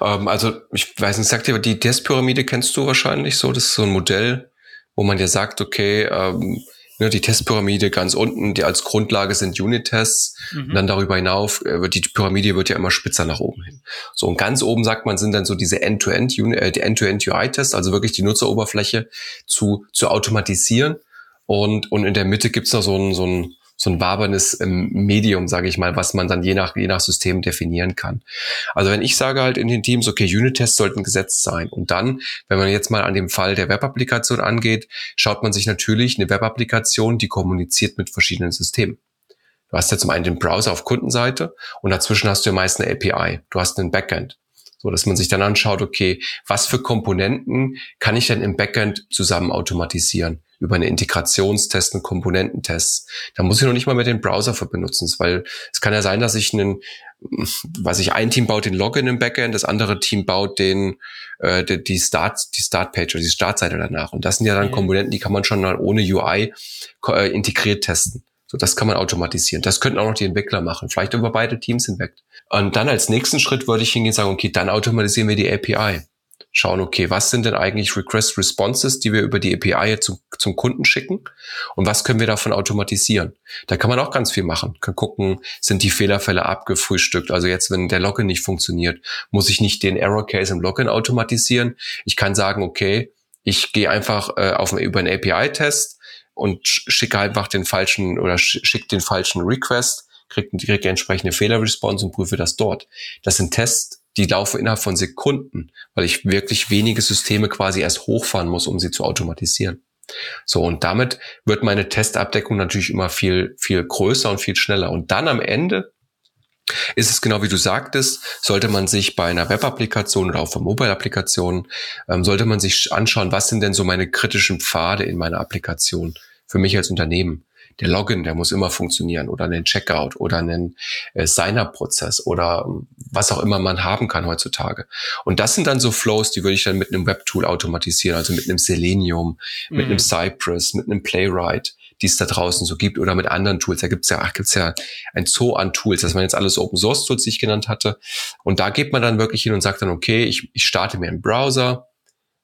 Ähm, also ich weiß nicht, sagt dir, die Testpyramide kennst du wahrscheinlich so. Das ist so ein Modell, wo man ja sagt, okay, ähm, ne, die Testpyramide ganz unten, die als Grundlage sind Unit-Tests. Mhm. Und dann darüber hinauf äh, wird die Pyramide wird ja immer spitzer nach oben hin. So und ganz oben sagt man sind dann so diese End-to-End äh, die End-to-End UI-Tests, also wirklich die Nutzeroberfläche zu zu automatisieren. Und und in der Mitte gibt's noch so ein so ein so ein wabernes ähm, Medium, sage ich mal, was man dann je nach, je nach System definieren kann. Also wenn ich sage halt in den Teams, okay, Unit-Tests sollten gesetzt sein. Und dann, wenn man jetzt mal an dem Fall der Web-Applikation angeht, schaut man sich natürlich eine Web-Applikation, die kommuniziert mit verschiedenen Systemen. Du hast ja zum einen den Browser auf Kundenseite und dazwischen hast du ja meist eine API. Du hast einen Backend. So dass man sich dann anschaut, okay, was für Komponenten kann ich denn im Backend zusammen automatisieren? über eine Integrationstest, einen Komponententest. Da muss ich noch nicht mal mehr den Browser für benutzen, weil es kann ja sein, dass ich einen, was ich ein Team baut den Login im Backend, das andere Team baut den äh, die, Start die Startpage oder die Startseite danach. Und das sind ja dann Komponenten, die kann man schon mal ohne UI äh, integriert testen. So, das kann man automatisieren. Das könnten auch noch die Entwickler machen, vielleicht über beide Teams hinweg. Und dann als nächsten Schritt würde ich hingehen und sagen, okay, dann automatisieren wir die API schauen, okay, was sind denn eigentlich Request Responses, die wir über die API zum, zum Kunden schicken und was können wir davon automatisieren? Da kann man auch ganz viel machen. Kann gucken, sind die Fehlerfälle abgefrühstückt? Also jetzt, wenn der Login nicht funktioniert, muss ich nicht den Error Case im Login automatisieren. Ich kann sagen, okay, ich gehe einfach äh, auf, über einen API-Test und schicke einfach den falschen oder schicke den falschen Request, kriege die entsprechende Fehlerresponse und prüfe das dort. Das sind Tests, die laufen innerhalb von Sekunden, weil ich wirklich wenige Systeme quasi erst hochfahren muss, um sie zu automatisieren. So, und damit wird meine Testabdeckung natürlich immer viel, viel größer und viel schneller. Und dann am Ende ist es genau wie du sagtest, sollte man sich bei einer Web-Applikation oder auch für Mobile-Applikationen, ähm, sollte man sich anschauen, was sind denn so meine kritischen Pfade in meiner Applikation für mich als Unternehmen der Login, der muss immer funktionieren oder einen Checkout oder einen äh, Sign-up-Prozess oder ähm, was auch immer man haben kann heutzutage. Und das sind dann so Flows, die würde ich dann mit einem Webtool automatisieren, also mit einem Selenium, mhm. mit einem Cypress, mit einem Playwright die es da draußen so gibt oder mit anderen Tools. Da gibt's ja, ach, gibt's ja ein Zoo an Tools. Das waren jetzt alles Open Source Tools, die ich genannt hatte. Und da geht man dann wirklich hin und sagt dann, okay, ich, ich starte mir einen Browser,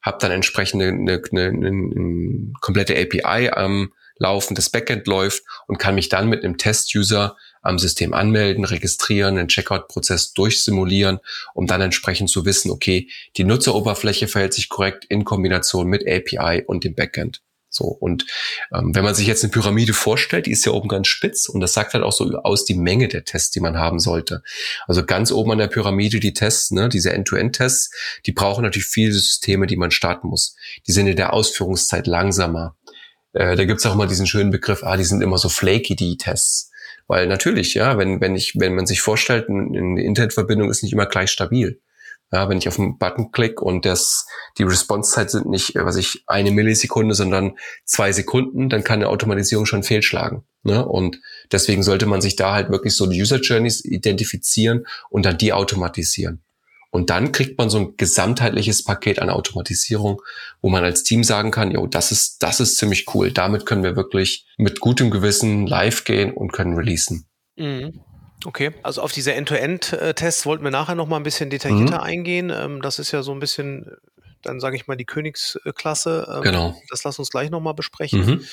habe dann entsprechend eine, eine, eine, eine komplette API am Laufen, das Backend läuft und kann mich dann mit einem Test-User am System anmelden, registrieren, den Checkout-Prozess durchsimulieren, um dann entsprechend zu wissen, okay, die Nutzeroberfläche verhält sich korrekt in Kombination mit API und dem Backend. So, und ähm, wenn man sich jetzt eine Pyramide vorstellt, die ist ja oben ganz spitz und das sagt halt auch so aus die Menge der Tests, die man haben sollte. Also ganz oben an der Pyramide die Tests, ne, diese End-to-End-Tests, die brauchen natürlich viele Systeme, die man starten muss. Die sind in der Ausführungszeit langsamer. Äh, da gibt's auch mal diesen schönen Begriff, ah, die sind immer so flaky, die Tests. Weil natürlich, ja, wenn, wenn ich, wenn man sich vorstellt, eine Internetverbindung ist nicht immer gleich stabil. Ja, wenn ich auf einen Button klicke und das, die Response-Zeit sind nicht, was ich, eine Millisekunde, sondern zwei Sekunden, dann kann eine Automatisierung schon fehlschlagen. Ne? Und deswegen sollte man sich da halt wirklich so die User Journeys identifizieren und dann die automatisieren. Und dann kriegt man so ein gesamtheitliches Paket an Automatisierung, wo man als Team sagen kann, jo, das ist, das ist ziemlich cool. Damit können wir wirklich mit gutem Gewissen live gehen und können releasen. Mhm. Okay, also auf diese End-to-End-Tests wollten wir nachher noch mal ein bisschen detaillierter mhm. eingehen. Ähm, das ist ja so ein bisschen, dann sage ich mal, die Königsklasse. Ähm, genau. Das lass uns gleich noch mal besprechen. Mhm.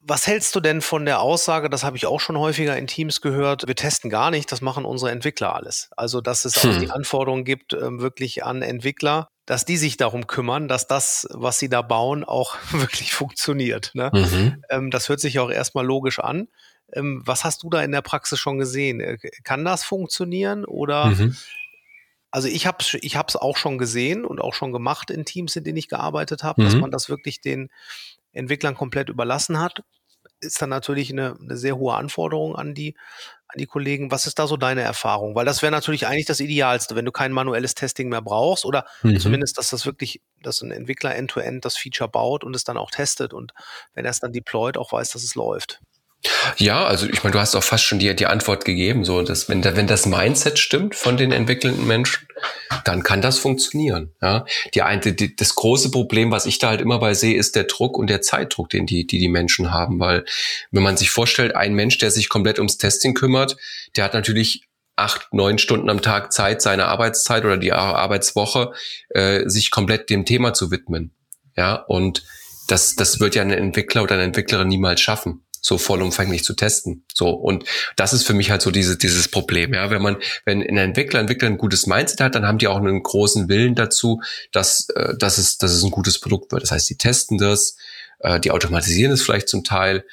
Was hältst du denn von der Aussage, das habe ich auch schon häufiger in Teams gehört, wir testen gar nicht, das machen unsere Entwickler alles. Also, dass es hm. auch die Anforderungen gibt, ähm, wirklich an Entwickler, dass die sich darum kümmern, dass das, was sie da bauen, auch wirklich funktioniert. Ne? Mhm. Das hört sich auch erstmal logisch an. Ähm, was hast du da in der Praxis schon gesehen? Äh, kann das funktionieren oder? Mhm. Also ich habe ich es auch schon gesehen und auch schon gemacht in Teams, in denen ich gearbeitet habe, mhm. dass man das wirklich den Entwicklern komplett überlassen hat. Ist dann natürlich eine, eine sehr hohe Anforderung an die, an die Kollegen. Was ist da so deine Erfahrung? Weil das wäre natürlich eigentlich das Idealste, wenn du kein manuelles Testing mehr brauchst oder mhm. zumindest, dass das wirklich, dass ein Entwickler end-to-end -End das Feature baut und es dann auch testet und wenn er es dann deployt, auch weiß, dass es läuft. Ja, also ich meine, du hast auch fast schon die, die Antwort gegeben, so dass wenn, da, wenn das Mindset stimmt von den entwickelnden Menschen, dann kann das funktionieren. Ja, die eine, die, das große Problem, was ich da halt immer bei sehe, ist der Druck und der Zeitdruck, den die, die die Menschen haben, weil wenn man sich vorstellt, ein Mensch, der sich komplett ums Testing kümmert, der hat natürlich acht, neun Stunden am Tag Zeit, seine Arbeitszeit oder die Arbeitswoche, äh, sich komplett dem Thema zu widmen. Ja, und das, das wird ja ein Entwickler oder eine Entwicklerin niemals schaffen so vollumfänglich zu testen. So und das ist für mich halt so diese, dieses Problem. Ja, wenn man, wenn ein Entwickler, Entwickler ein gutes Mindset hat, dann haben die auch einen großen Willen dazu, dass, äh, dass es, dass es ein gutes Produkt wird. Das heißt, die testen das, äh, die automatisieren es vielleicht zum Teil,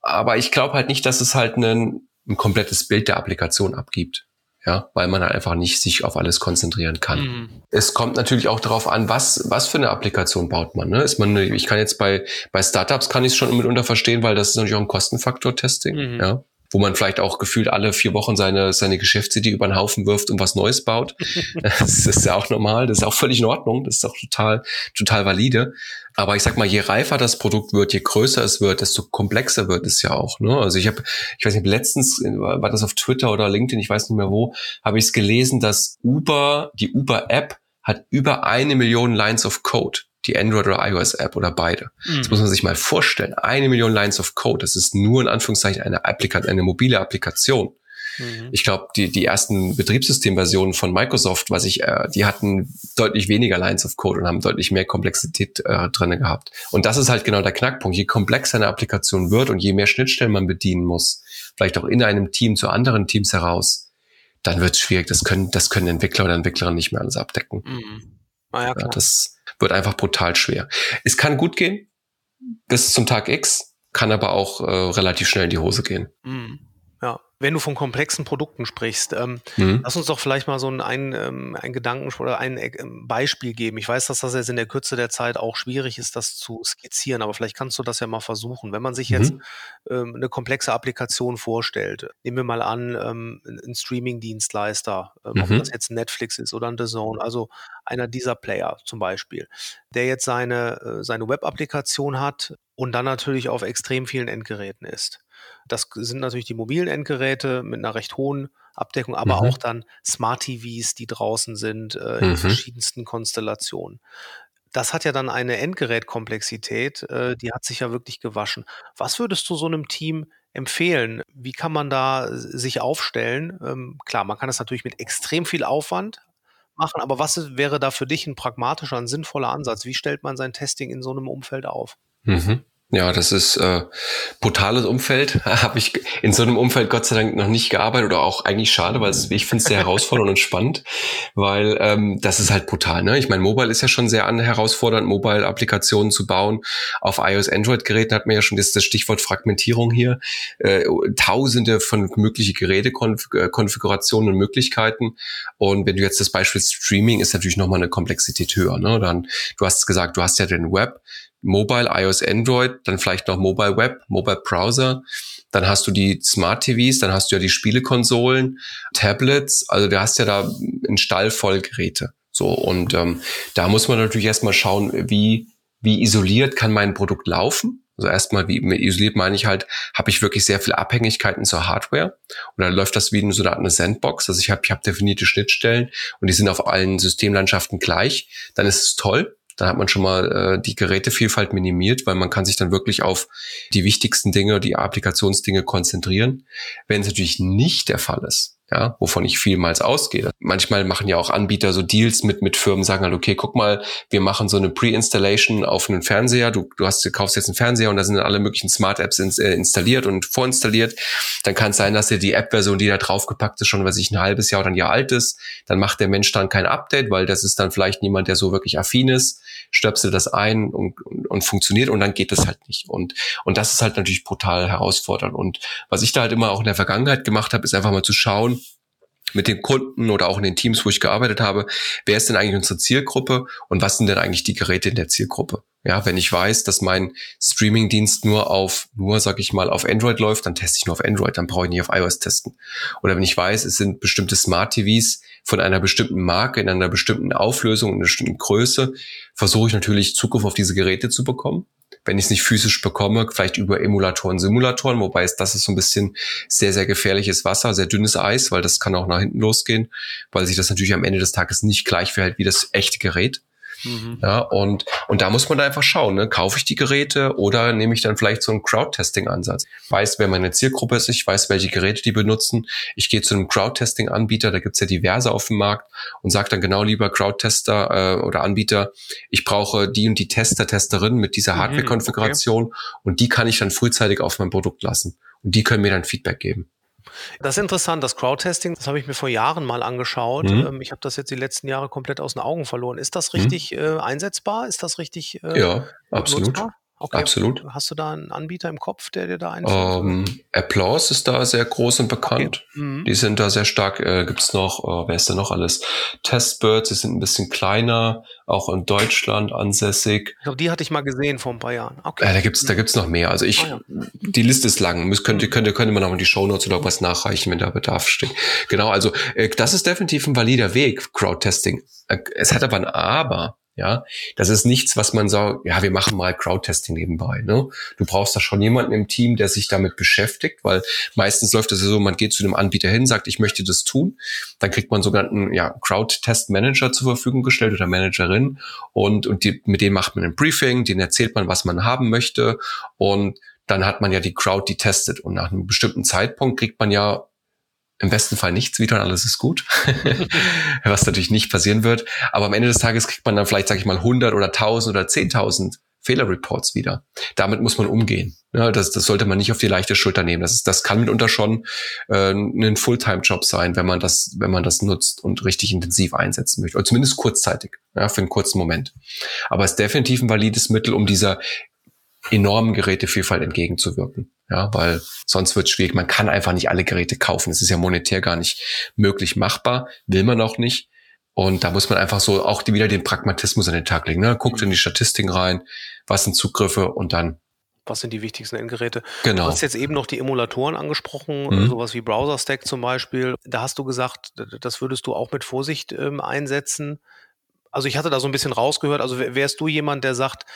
aber ich glaube halt nicht, dass es halt ein, ein komplettes Bild der Applikation abgibt ja, weil man halt einfach nicht sich auf alles konzentrieren kann. Mhm. Es kommt natürlich auch darauf an, was, was für eine Applikation baut man. Ne? Ist man, ich kann jetzt bei, bei Startups kann ich es schon mitunter verstehen, weil das ist natürlich auch ein Kostenfaktor-Testing, mhm. ja wo man vielleicht auch gefühlt alle vier Wochen seine, seine Geschäftsidee über den Haufen wirft und was Neues baut. das ist ja auch normal, das ist auch völlig in Ordnung, das ist auch total, total valide. Aber ich sag mal, je reifer das Produkt wird, je größer es wird, desto komplexer wird es ja auch. Ne? Also ich habe, ich weiß nicht, letztens war das auf Twitter oder LinkedIn, ich weiß nicht mehr wo, habe ich es gelesen, dass Uber, die Uber-App hat über eine Million Lines of Code die Android- oder iOS-App oder beide. Mhm. Das muss man sich mal vorstellen. Eine Million Lines of Code, das ist nur in Anführungszeichen eine, Applikation, eine mobile Applikation. Mhm. Ich glaube, die, die ersten Betriebssystemversionen von Microsoft, was ich, äh, die hatten deutlich weniger Lines of Code und haben deutlich mehr Komplexität äh, drin gehabt. Und das ist halt genau der Knackpunkt. Je komplexer eine Applikation wird und je mehr Schnittstellen man bedienen muss, vielleicht auch in einem Team zu anderen Teams heraus, dann wird es schwierig. Das können, das können Entwickler oder Entwicklerinnen nicht mehr alles abdecken. Mhm. Ah, ja, klar. Das wird einfach brutal schwer. Es kann gut gehen bis zum Tag X, kann aber auch äh, relativ schnell in die Hose gehen. Mhm. Wenn du von komplexen Produkten sprichst, ähm, mhm. lass uns doch vielleicht mal so ein, ein, ähm, ein Gedanken oder ein ähm, Beispiel geben. Ich weiß, dass das jetzt in der Kürze der Zeit auch schwierig ist, das zu skizzieren, aber vielleicht kannst du das ja mal versuchen. Wenn man sich mhm. jetzt ähm, eine komplexe Applikation vorstellt, nehmen wir mal an, ähm, ein Streaming-Dienstleister, ähm, ob mhm. das jetzt Netflix ist oder ein The Zone, also einer dieser Player zum Beispiel, der jetzt seine, äh, seine Web-Applikation hat und dann natürlich auf extrem vielen Endgeräten ist. Das sind natürlich die mobilen Endgeräte mit einer recht hohen Abdeckung, aber mhm. auch dann Smart TVs, die draußen sind, äh, in mhm. verschiedensten Konstellationen. Das hat ja dann eine Endgerätkomplexität, äh, die hat sich ja wirklich gewaschen. Was würdest du so einem Team empfehlen? Wie kann man da sich aufstellen? Ähm, klar, man kann das natürlich mit extrem viel Aufwand machen. Aber was wäre da für dich ein pragmatischer, ein sinnvoller Ansatz? Wie stellt man sein Testing in so einem Umfeld auf? Mhm. Ja, das ist äh, brutales Umfeld. Habe ich in so einem Umfeld Gott sei Dank noch nicht gearbeitet oder auch eigentlich schade, weil ich finde es sehr herausfordernd und spannend, weil ähm, das ist halt brutal. Ne? Ich meine, Mobile ist ja schon sehr an herausfordernd, Mobile-Applikationen zu bauen. Auf iOS, Android-Geräten hat man ja schon das, das Stichwort Fragmentierung hier. Äh, tausende von mögliche Gerätekonfigurationen und Möglichkeiten. Und wenn du jetzt das Beispiel Streaming ist natürlich nochmal eine Komplexität höher. Ne? Dann, du hast gesagt, du hast ja den Web, Mobile, iOS, Android, dann vielleicht noch Mobile Web, Mobile Browser. Dann hast du die Smart TVs, dann hast du ja die Spielekonsolen, Tablets. Also du hast ja da einen Stall voll Geräte. So und ähm, da muss man natürlich erstmal schauen, wie wie isoliert kann mein Produkt laufen. Also erstmal, wie isoliert meine ich halt, habe ich wirklich sehr viele Abhängigkeiten zur Hardware dann läuft das wie in so eine Sandbox. Also ich habe ich hab definierte Schnittstellen und die sind auf allen Systemlandschaften gleich. Dann ist es toll. Da hat man schon mal äh, die Gerätevielfalt minimiert, weil man kann sich dann wirklich auf die wichtigsten Dinge, die Applikationsdinge konzentrieren. Wenn es natürlich nicht der Fall ist, ja, wovon ich vielmals ausgehe. Manchmal machen ja auch Anbieter so Deals mit, mit Firmen, sagen halt, okay, guck mal, wir machen so eine Pre-Installation auf einen Fernseher. Du, du hast, du kaufst jetzt einen Fernseher und da sind dann alle möglichen Smart Apps ins, äh, installiert und vorinstalliert. Dann kann es sein, dass dir die App-Version, die da draufgepackt ist, schon, weiß ich, ein halbes Jahr oder ein Jahr alt ist. Dann macht der Mensch dann kein Update, weil das ist dann vielleicht niemand, der so wirklich affin ist. Stöpselt das ein und, und, und funktioniert und dann geht das halt nicht. Und, und das ist halt natürlich brutal herausfordernd. Und was ich da halt immer auch in der Vergangenheit gemacht habe, ist einfach mal zu schauen, mit den Kunden oder auch in den Teams, wo ich gearbeitet habe, wer ist denn eigentlich unsere Zielgruppe und was sind denn eigentlich die Geräte in der Zielgruppe? Ja, wenn ich weiß, dass mein Streaming-Dienst nur auf, nur sag ich mal, auf Android läuft, dann teste ich nur auf Android, dann brauche ich nicht auf iOS testen. Oder wenn ich weiß, es sind bestimmte Smart TVs von einer bestimmten Marke in einer bestimmten Auflösung, in einer bestimmten Größe, versuche ich natürlich Zugriff auf diese Geräte zu bekommen wenn ich es nicht physisch bekomme, vielleicht über Emulatoren, Simulatoren, wobei es das ist so ein bisschen sehr, sehr gefährliches Wasser, sehr dünnes Eis, weil das kann auch nach hinten losgehen, weil sich das natürlich am Ende des Tages nicht gleich verhält wie das echte Gerät. Mhm. Ja, und, und da muss man da einfach schauen, ne? kaufe ich die Geräte oder nehme ich dann vielleicht so einen Crowd-Testing-Ansatz? Weiß, wer meine Zielgruppe ist, ich weiß, welche Geräte die benutzen. Ich gehe zu einem Crowd-Testing-Anbieter, da gibt's ja diverse auf dem Markt und sage dann genau lieber Crowd-Tester äh, oder Anbieter, ich brauche die und die Tester, Testerinnen mit dieser mhm, Hardware-Konfiguration okay. und die kann ich dann frühzeitig auf mein Produkt lassen. Und die können mir dann Feedback geben. Das ist interessant, das Crowdtesting, das habe ich mir vor Jahren mal angeschaut. Mhm. Ähm, ich habe das jetzt die letzten Jahre komplett aus den Augen verloren. Ist das richtig mhm. äh, einsetzbar? Ist das richtig äh, Ja, absolut. Nutzbar? Okay. Absolut. Hast du da einen Anbieter im Kopf, der dir da einfällt? Ähm, Applause ist da sehr groß und bekannt. Okay. Mhm. Die sind da sehr stark. Äh, Gibt es noch, äh, wer ist da noch alles? Testbirds, die sind ein bisschen kleiner, auch in Deutschland ansässig. Ich glaube, die hatte ich mal gesehen vor ein paar Jahren. Okay. Äh, da gibt's, da gibt's noch mehr. Also ich, ah, ja. die Liste ist lang. Müsst, könnte, könnte, könnte man auch in die Shownotes oder was nachreichen, wenn da Bedarf steht. Genau, also äh, das ist definitiv ein valider Weg, Crowdtesting. Äh, es hat aber ein Aber. Ja, das ist nichts, was man sagt, ja, wir machen mal Crowdtesting nebenbei. Ne? Du brauchst da schon jemanden im Team, der sich damit beschäftigt, weil meistens läuft es ja so, man geht zu einem Anbieter hin, sagt, ich möchte das tun. Dann kriegt man sogenannten ja, Crowd-Test-Manager zur Verfügung gestellt oder Managerin und, und die, mit dem macht man ein Briefing, den erzählt man, was man haben möchte und dann hat man ja die Crowd, die testet und nach einem bestimmten Zeitpunkt kriegt man ja im besten Fall nichts wieder und alles ist gut, was natürlich nicht passieren wird. Aber am Ende des Tages kriegt man dann vielleicht, sage ich mal, 100 oder 1000 oder 10.000 Fehlerreports wieder. Damit muss man umgehen. Ja, das, das sollte man nicht auf die leichte Schulter nehmen. Das, ist, das kann mitunter schon äh, ein Fulltime-Job sein, wenn man das, wenn man das nutzt und richtig intensiv einsetzen möchte. Oder zumindest kurzzeitig, ja, für einen kurzen Moment. Aber es ist definitiv ein valides Mittel, um dieser enormen Gerätevielfalt entgegenzuwirken. Ja, weil sonst wird es schwierig. Man kann einfach nicht alle Geräte kaufen. Es ist ja monetär gar nicht möglich machbar, will man auch nicht. Und da muss man einfach so auch wieder den Pragmatismus an den Tag legen. Ne? Guckt in die Statistiken rein, was sind Zugriffe und dann was sind die wichtigsten Endgeräte? Genau. Du hast jetzt eben noch die Emulatoren angesprochen, mhm. sowas wie Browser Stack zum Beispiel. Da hast du gesagt, das würdest du auch mit Vorsicht ähm, einsetzen. Also ich hatte da so ein bisschen rausgehört. Also wärst du jemand, der sagt,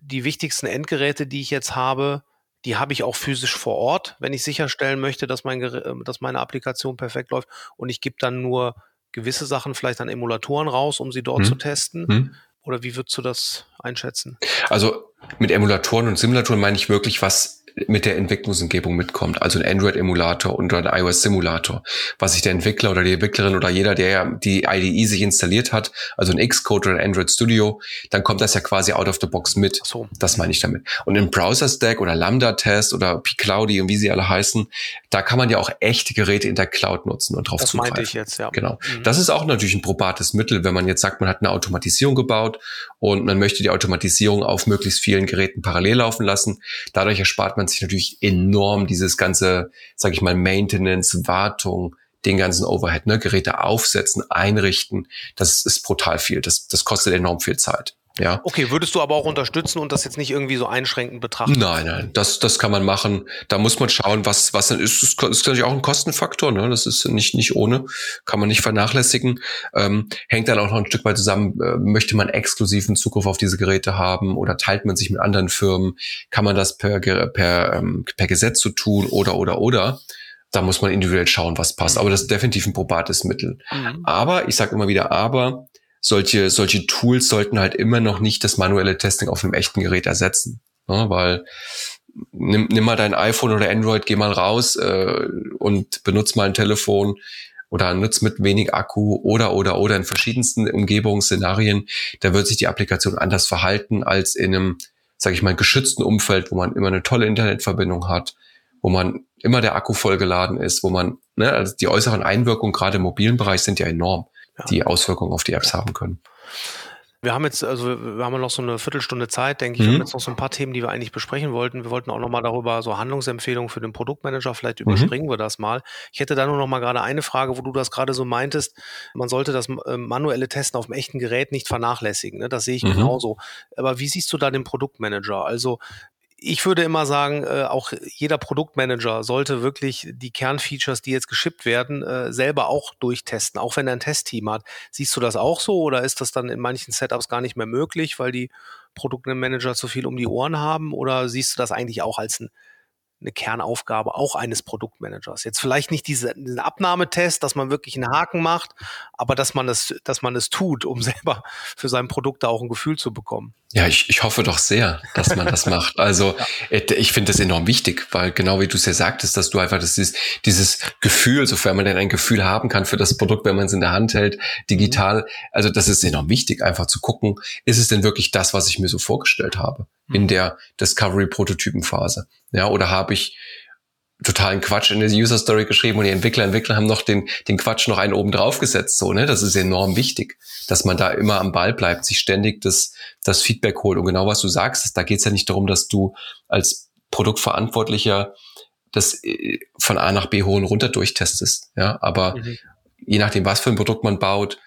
die wichtigsten Endgeräte, die ich jetzt habe, die habe ich auch physisch vor Ort, wenn ich sicherstellen möchte, dass, mein, ähm, dass meine Applikation perfekt läuft. Und ich gebe dann nur gewisse Sachen vielleicht an Emulatoren raus, um sie dort hm. zu testen. Hm. Oder wie würdest du das einschätzen? Also Mit Emulatoren und Simulatoren meine ich wirklich, was mit der Entwicklungsumgebung mitkommt. Also ein Android-Emulator und ein iOS-Simulator. Was sich der Entwickler oder die Entwicklerin oder jeder, der die IDE sich installiert hat, also ein Xcode oder ein Android Studio, dann kommt das ja quasi out of the box mit. So. Das meine ich damit. Und im Browser-Stack oder Lambda-Test oder pCloudy und wie sie alle heißen, da kann man ja auch echte Geräte in der Cloud nutzen und drauf das zugreifen. Das meinte ich jetzt, ja. Genau. Mhm. Das ist auch natürlich ein probates Mittel, wenn man jetzt sagt, man hat eine Automatisierung gebaut und man möchte die Automatisierung auf möglichst vielen Geräten parallel laufen lassen. Dadurch erspart man sich natürlich enorm dieses ganze, sag ich mal, Maintenance, Wartung, den ganzen Overhead, ne, Geräte aufsetzen, einrichten. Das ist brutal viel. Das, das kostet enorm viel Zeit. Ja. Okay, würdest du aber auch unterstützen und das jetzt nicht irgendwie so einschränkend betrachten? Nein, nein, das, das kann man machen. Da muss man schauen, was, was dann ist. Das ist natürlich auch ein Kostenfaktor, ne? Das ist nicht, nicht ohne, kann man nicht vernachlässigen. Ähm, hängt dann auch noch ein Stück weit zusammen, äh, möchte man exklusiven Zugriff auf diese Geräte haben oder teilt man sich mit anderen Firmen? Kann man das per, per, ähm, per Gesetz so tun oder, oder, oder? Da muss man individuell schauen, was passt. Aber das ist definitiv ein probates Mittel. Mhm. Aber, ich sage immer wieder, aber solche, solche Tools sollten halt immer noch nicht das manuelle Testing auf einem echten Gerät ersetzen. Ja, weil nimm, nimm mal dein iPhone oder Android, geh mal raus äh, und benutz mal ein Telefon oder nutz mit wenig Akku oder oder oder in verschiedensten Umgebungsszenarien, da wird sich die Applikation anders verhalten als in einem, sage ich mal, geschützten Umfeld, wo man immer eine tolle Internetverbindung hat, wo man immer der Akku vollgeladen ist, wo man, ne, also die äußeren Einwirkungen gerade im mobilen Bereich sind ja enorm die Auswirkungen auf die Apps haben können. Wir haben jetzt, also wir haben noch so eine Viertelstunde Zeit, denke ich. Mhm. Wir haben jetzt noch so ein paar Themen, die wir eigentlich besprechen wollten. Wir wollten auch noch mal darüber so Handlungsempfehlungen für den Produktmanager. Vielleicht mhm. überspringen mhm. wir das mal. Ich hätte da nur noch mal gerade eine Frage, wo du das gerade so meintest. Man sollte das äh, manuelle Testen auf dem echten Gerät nicht vernachlässigen. Ne? Das sehe ich mhm. genauso. Aber wie siehst du da den Produktmanager? Also ich würde immer sagen, äh, auch jeder Produktmanager sollte wirklich die Kernfeatures, die jetzt geschippt werden, äh, selber auch durchtesten, auch wenn er ein Testteam hat. Siehst du das auch so oder ist das dann in manchen Setups gar nicht mehr möglich, weil die Produktmanager zu viel um die Ohren haben? Oder siehst du das eigentlich auch als ein eine Kernaufgabe auch eines Produktmanagers. Jetzt vielleicht nicht diese, diesen Abnahmetest, dass man wirklich einen Haken macht, aber dass man es, dass man es tut, um selber für sein Produkt da auch ein Gefühl zu bekommen. Ja, ich, ich hoffe doch sehr, dass man das macht. Also ja. Äh, ich finde das enorm wichtig, weil genau wie du es ja sagtest, dass du einfach das ist, dieses Gefühl, sofern man denn ein Gefühl haben kann für das Produkt, wenn man es in der Hand hält, digital, mhm. also das ist enorm wichtig, einfach zu gucken, ist es denn wirklich das, was ich mir so vorgestellt habe in mhm. der Discovery-Prototypenphase? Ja, oder habe ich totalen Quatsch in der User Story geschrieben und die Entwickler, Entwickler haben noch den, den Quatsch noch einen oben drauf gesetzt, so, ne? Das ist enorm wichtig, dass man da immer am Ball bleibt, sich ständig das, das Feedback holt. Und genau was du sagst, da geht es ja nicht darum, dass du als Produktverantwortlicher das äh, von A nach B und runter durchtestest, ja? Aber mhm. je nachdem, was für ein Produkt man baut,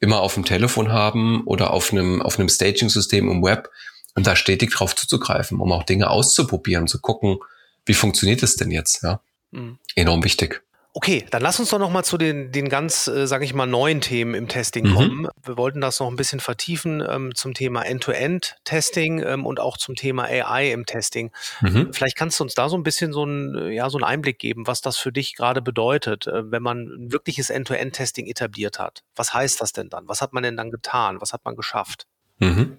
immer auf dem Telefon haben oder auf einem, auf einem Staging-System im Web und da stetig drauf zuzugreifen, um auch Dinge auszuprobieren, zu gucken, wie funktioniert es denn jetzt? Ja, mhm. enorm wichtig. Okay, dann lass uns doch noch mal zu den, den ganz, äh, sage ich mal, neuen Themen im Testing mhm. kommen. Wir wollten das noch ein bisschen vertiefen ähm, zum Thema End-to-End-Testing ähm, und auch zum Thema AI im Testing. Mhm. Vielleicht kannst du uns da so ein bisschen so, ein, äh, ja, so einen Einblick geben, was das für dich gerade bedeutet, äh, wenn man ein wirkliches End-to-End-Testing etabliert hat. Was heißt das denn dann? Was hat man denn dann getan? Was hat man geschafft? Mhm.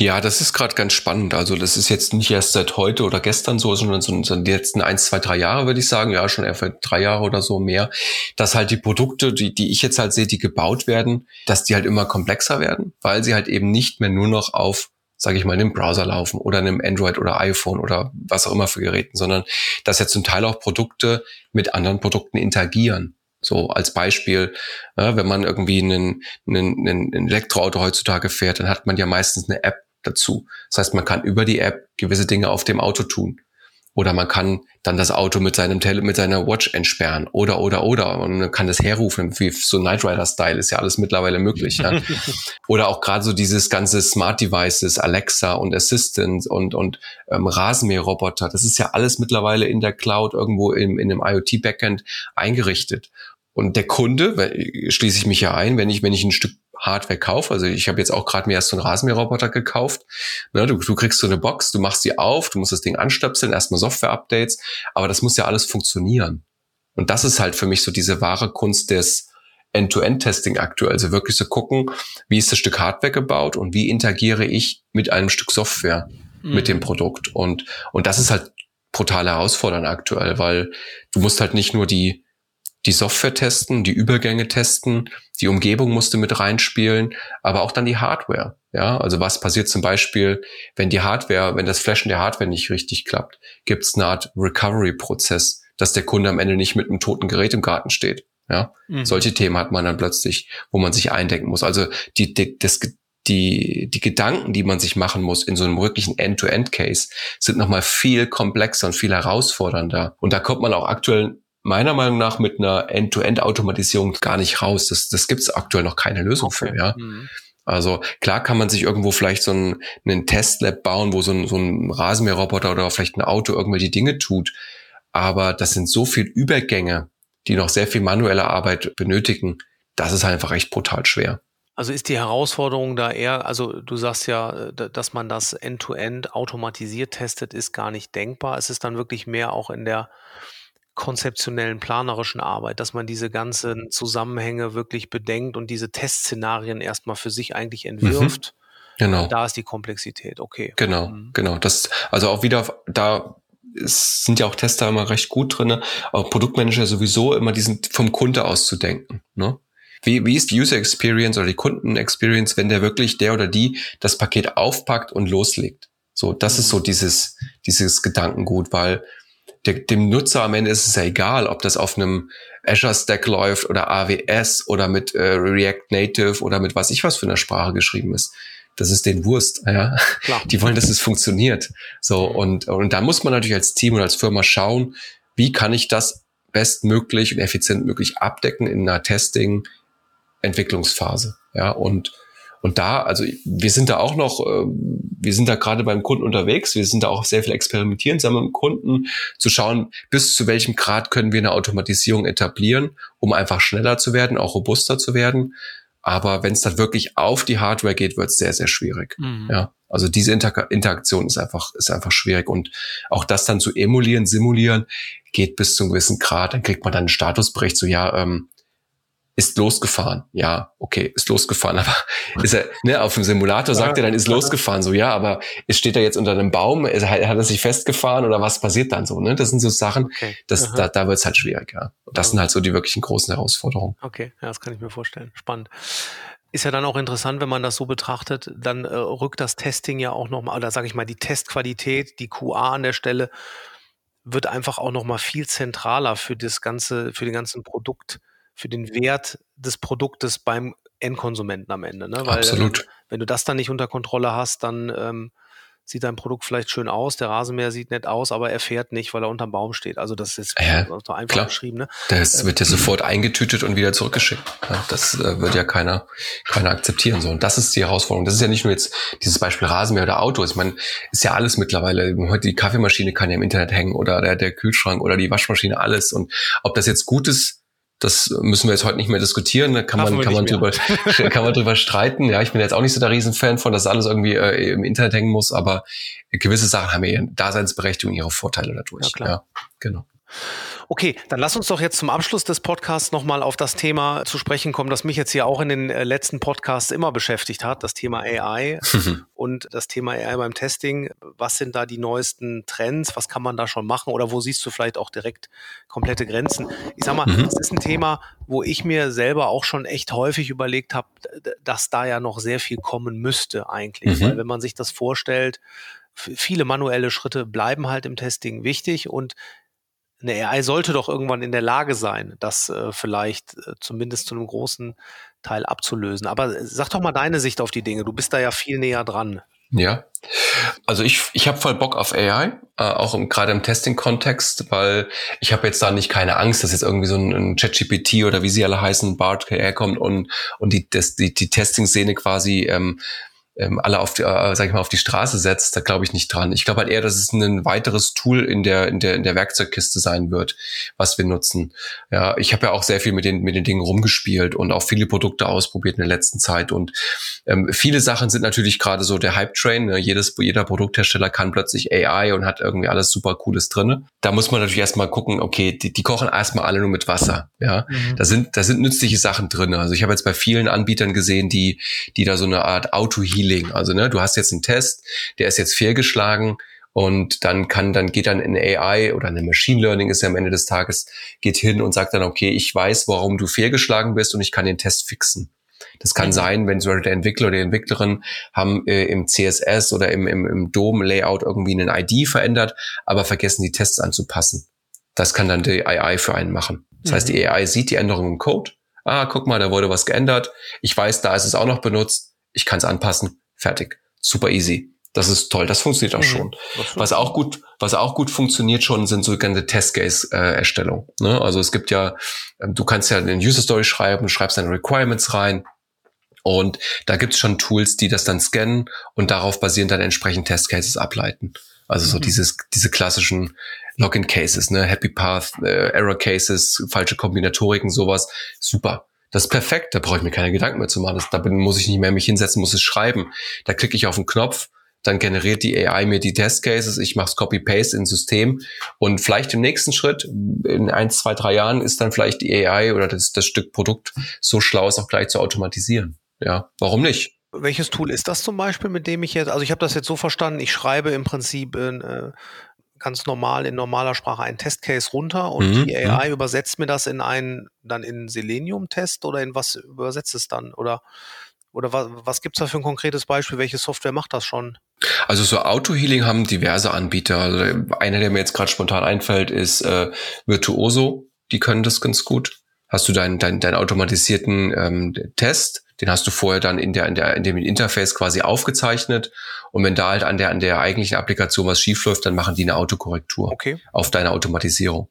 Ja, das ist gerade ganz spannend. Also das ist jetzt nicht erst seit heute oder gestern so, sondern so in die letzten eins, zwei, drei Jahre, würde ich sagen. Ja, schon eher für drei Jahre oder so mehr. Dass halt die Produkte, die, die ich jetzt halt sehe, die gebaut werden, dass die halt immer komplexer werden, weil sie halt eben nicht mehr nur noch auf sage ich mal, in einem Browser laufen oder in einem Android oder iPhone oder was auch immer für Geräten, sondern dass ja zum Teil auch Produkte mit anderen Produkten interagieren. So als Beispiel, ja, wenn man irgendwie einen, einen, einen Elektroauto heutzutage fährt, dann hat man ja meistens eine App dazu. Das heißt, man kann über die App gewisse Dinge auf dem Auto tun. Oder man kann dann das Auto mit seinem Tele mit seiner Watch entsperren. Oder, oder, oder. Und man kann das herrufen, wie so Knight Rider-Style ist ja alles mittlerweile möglich. Ja? oder auch gerade so dieses ganze Smart Devices, Alexa und Assistant und, und ähm, Rasenmäherroboter. Das ist ja alles mittlerweile in der Cloud irgendwo im, in einem IoT-Backend eingerichtet. Und der Kunde, schließe ich mich ja ein, wenn ich, wenn ich ein Stück Hardware kaufe, also ich habe jetzt auch gerade mir erst so einen Rasenmäherroboter gekauft. Ne, du, du kriegst so eine Box, du machst sie auf, du musst das Ding anstöpseln, erstmal Software-Updates, aber das muss ja alles funktionieren. Und das ist halt für mich so diese wahre Kunst des End-to-End-Testing aktuell. Also wirklich so gucken, wie ist das Stück Hardware gebaut und wie interagiere ich mit einem Stück Software. mhm. mit dem Produkt. Und, und das ist halt brutal herausfordernd aktuell, weil du musst halt nicht nur die, die Software testen, die Übergänge testen, die Umgebung musste mit reinspielen, aber auch dann die Hardware. Ja, also was passiert zum Beispiel, wenn die Hardware, wenn das Flashen der Hardware nicht richtig klappt, gibt es eine Art Recovery-Prozess, dass der Kunde am Ende nicht mit einem toten Gerät im Garten steht. Ja, mhm. solche Themen hat man dann plötzlich, wo man sich eindenken muss. Also die, die, das, die, die Gedanken, die man sich machen muss in so einem wirklichen End-to-End-Case, sind nochmal viel komplexer und viel herausfordernder. Und da kommt man auch aktuell meiner Meinung nach mit einer End-to-End-Automatisierung gar nicht raus. Das, das gibt es aktuell noch keine Lösung okay. für. Ja. Mhm. Also klar kann man sich irgendwo vielleicht so einen, einen Testlab bauen, wo so ein, so ein Rasenmäherroboter oder vielleicht ein Auto irgendwelche Dinge tut. Aber das sind so viel Übergänge, die noch sehr viel manuelle Arbeit benötigen. Das ist einfach echt brutal schwer. Also ist die Herausforderung da eher, also du sagst ja, dass man das end-to-end -End automatisiert testet, ist gar nicht denkbar. Es ist dann wirklich mehr auch in der konzeptionellen, planerischen Arbeit, dass man diese ganzen Zusammenhänge wirklich bedenkt und diese Testszenarien erstmal für sich eigentlich mhm. entwirft. Mhm. Genau. Da ist die Komplexität, okay. Genau, mhm. genau. Das, also auch wieder, da sind ja auch Tester immer recht gut drinne, aber Produktmanager sowieso immer diesen vom Kunde aus zu denken. Ne? Wie, wie ist die User Experience oder die Kunden Experience, wenn der wirklich der oder die das Paket aufpackt und loslegt? So, das mhm. ist so dieses, dieses Gedankengut, weil der, dem Nutzer am Ende ist es ja egal, ob das auf einem Azure Stack läuft oder AWS oder mit äh, React Native oder mit was ich was für einer Sprache geschrieben ist. Das ist den Wurst, ja. Klar. Die wollen, dass es funktioniert. So, und, und da muss man natürlich als Team und als Firma schauen, wie kann ich das bestmöglich und effizient möglich abdecken in einer Testing, Entwicklungsphase. Ja, und und da, also wir sind da auch noch, äh, wir sind da gerade beim Kunden unterwegs, wir sind da auch sehr viel experimentieren zusammen mit dem Kunden, zu schauen, bis zu welchem Grad können wir eine Automatisierung etablieren, um einfach schneller zu werden, auch robuster zu werden. Aber wenn es dann wirklich auf die Hardware geht, wird es sehr, sehr schwierig. Mhm. Ja, also diese Inter Interaktion ist einfach, ist einfach schwierig. Und auch das dann zu emulieren, simulieren, geht bis zu einem gewissen Grad. Dann kriegt man dann einen Statusbericht, so ja, ähm, ist losgefahren. Ja, okay, ist losgefahren, aber ist er, ne, auf dem Simulator sagt er dann, ist losgefahren, so, ja, aber es steht er jetzt unter einem Baum, hat, hat er sich festgefahren oder was passiert dann so, ne? Das sind so Sachen, okay. das, da, da wird's halt schwierig, ja. Und das sind halt so die wirklichen großen Herausforderungen. Okay, ja, das kann ich mir vorstellen. Spannend. Ist ja dann auch interessant, wenn man das so betrachtet, dann äh, rückt das Testing ja auch nochmal, oder sage ich mal, die Testqualität, die QA an der Stelle wird einfach auch nochmal viel zentraler für das ganze, für den ganzen Produkt für den Wert des Produktes beim Endkonsumenten am Ende. Ne? Weil, Absolut. Äh, wenn du das dann nicht unter Kontrolle hast, dann ähm, sieht dein Produkt vielleicht schön aus, der Rasenmäher sieht nett aus, aber er fährt nicht, weil er unterm Baum steht. Also das ist ja, so einfach klar. beschrieben. Ne? Das wird ja ähm, sofort eingetütet und wieder zurückgeschickt. Ja, das äh, wird ja keiner, keiner akzeptieren. So. Und das ist die Herausforderung. Das ist ja nicht nur jetzt dieses Beispiel Rasenmäher oder Auto. Ich meine, ist ja alles mittlerweile. Heute die Kaffeemaschine kann ja im Internet hängen oder der, der Kühlschrank oder die Waschmaschine, alles. Und ob das jetzt gut ist, das müssen wir jetzt heute nicht mehr diskutieren. Da kann man, kann man drüber, kann man drüber streiten. Ja, ich bin jetzt auch nicht so der Riesenfan von, dass alles irgendwie äh, im Internet hängen muss, aber gewisse Sachen haben ja ihre Daseinsberechtigung, ihre Vorteile dadurch. Ja, klar. ja genau. Okay, dann lass uns doch jetzt zum Abschluss des Podcasts nochmal auf das Thema zu sprechen kommen, das mich jetzt hier auch in den äh, letzten Podcasts immer beschäftigt hat, das Thema AI und das Thema AI beim Testing. Was sind da die neuesten Trends? Was kann man da schon machen? Oder wo siehst du vielleicht auch direkt komplette Grenzen? Ich sag mal, mhm. das ist ein Thema, wo ich mir selber auch schon echt häufig überlegt habe, dass da ja noch sehr viel kommen müsste eigentlich. Mhm. Weil wenn man sich das vorstellt, viele manuelle Schritte bleiben halt im Testing wichtig und eine AI sollte doch irgendwann in der Lage sein, das äh, vielleicht äh, zumindest zu einem großen Teil abzulösen. Aber äh, sag doch mal deine Sicht auf die Dinge. Du bist da ja viel näher dran. Ja, also ich, ich habe voll Bock auf AI, äh, auch gerade im Testing-Kontext, weil ich habe jetzt da nicht keine Angst, dass jetzt irgendwie so ein, ein ChatGPT oder wie sie alle heißen, BART herkommt und, und die, das, die, die Testing-Szene quasi ähm, ähm, alle auf die, äh, sag ich mal, auf die Straße setzt, da glaube ich nicht dran. Ich glaube halt eher, dass es ein weiteres Tool in der, in der, in der Werkzeugkiste sein wird, was wir nutzen. Ja, ich habe ja auch sehr viel mit den, mit den Dingen rumgespielt und auch viele Produkte ausprobiert in der letzten Zeit. Und ähm, viele Sachen sind natürlich gerade so der Hype-Train. Ne? Jedes, jeder Produkthersteller kann plötzlich AI und hat irgendwie alles super Cooles drinne. Da muss man natürlich erstmal gucken, okay, die, die kochen erstmal alle nur mit Wasser. Ja, mhm. da sind, da sind nützliche Sachen drin. Also ich habe jetzt bei vielen Anbietern gesehen, die, die da so eine Art Auto-Healing Auto-Healing. Also ne, du hast jetzt einen Test, der ist jetzt fehlgeschlagen und dann kann, dann geht dann in AI oder eine Machine Learning ist ja am Ende des Tages, geht hin und sagt dann, okay, ich weiß, warum du fehlgeschlagen bist und ich kann den Test fixen. Das kann mhm. sein, wenn so der Entwickler oder die Entwicklerin haben äh, im CSS oder im, im, im DOM-Layout irgendwie einen ID verändert, aber vergessen die Tests anzupassen. Das kann dann die AI für einen machen. Das mhm. heißt, die AI sieht die Änderung im Code. Ah, guck mal, da wurde was geändert. Ich weiß, da ist es auch noch benutzt. Ich kann es anpassen. Fertig. Super easy. Das ist toll. Das funktioniert auch mhm. schon. Was auch gut, was auch gut funktioniert schon, sind so ganze Test-Case-Erstellung. Äh, ne? Also es gibt ja, ähm, du kannst ja eine User Story schreiben, schreibst deine Requirements rein. Und da gibt es schon Tools, die das dann scannen und darauf basierend dann entsprechend Test-Cases ableiten. Also so mhm. dieses, diese klassischen Login-Cases, ne, Happy Path, äh, Error-Cases, falsche Kombinatoriken, sowas. Super. Das ist perfekt, da brauche ich mir keine Gedanken mehr zu machen. Das, da bin, muss ich nicht mehr mich hinsetzen, muss es schreiben. Da klicke ich auf den Knopf, dann generiert die AI mir die Test Cases, ich mache Copy-Paste ins System und vielleicht im nächsten Schritt, in eins, zwei, drei Jahren, ist dann vielleicht die AI oder das, das Stück Produkt so schlau, es auch gleich zu automatisieren. Ja, warum nicht? Welches Tool ist das zum Beispiel, mit dem ich jetzt, also ich habe das jetzt so verstanden, ich schreibe im Prinzip äh, ganz normal in normaler Sprache einen Testcase runter und mhm. die AI mhm. übersetzt mir das in einen, dann in Selenium-Test oder in was übersetzt es dann? Oder, oder was, was gibt es da für ein konkretes Beispiel? Welche Software macht das schon? Also so Auto-Healing haben diverse Anbieter. Also einer, der mir jetzt gerade spontan einfällt, ist äh, Virtuoso. Die können das ganz gut. Hast du deinen dein, dein automatisierten ähm, Test, den hast du vorher dann in der, in der, in dem Interface quasi aufgezeichnet. Und wenn da halt an der, an der eigentlichen Applikation was schiefläuft, dann machen die eine Autokorrektur okay. auf deine Automatisierung.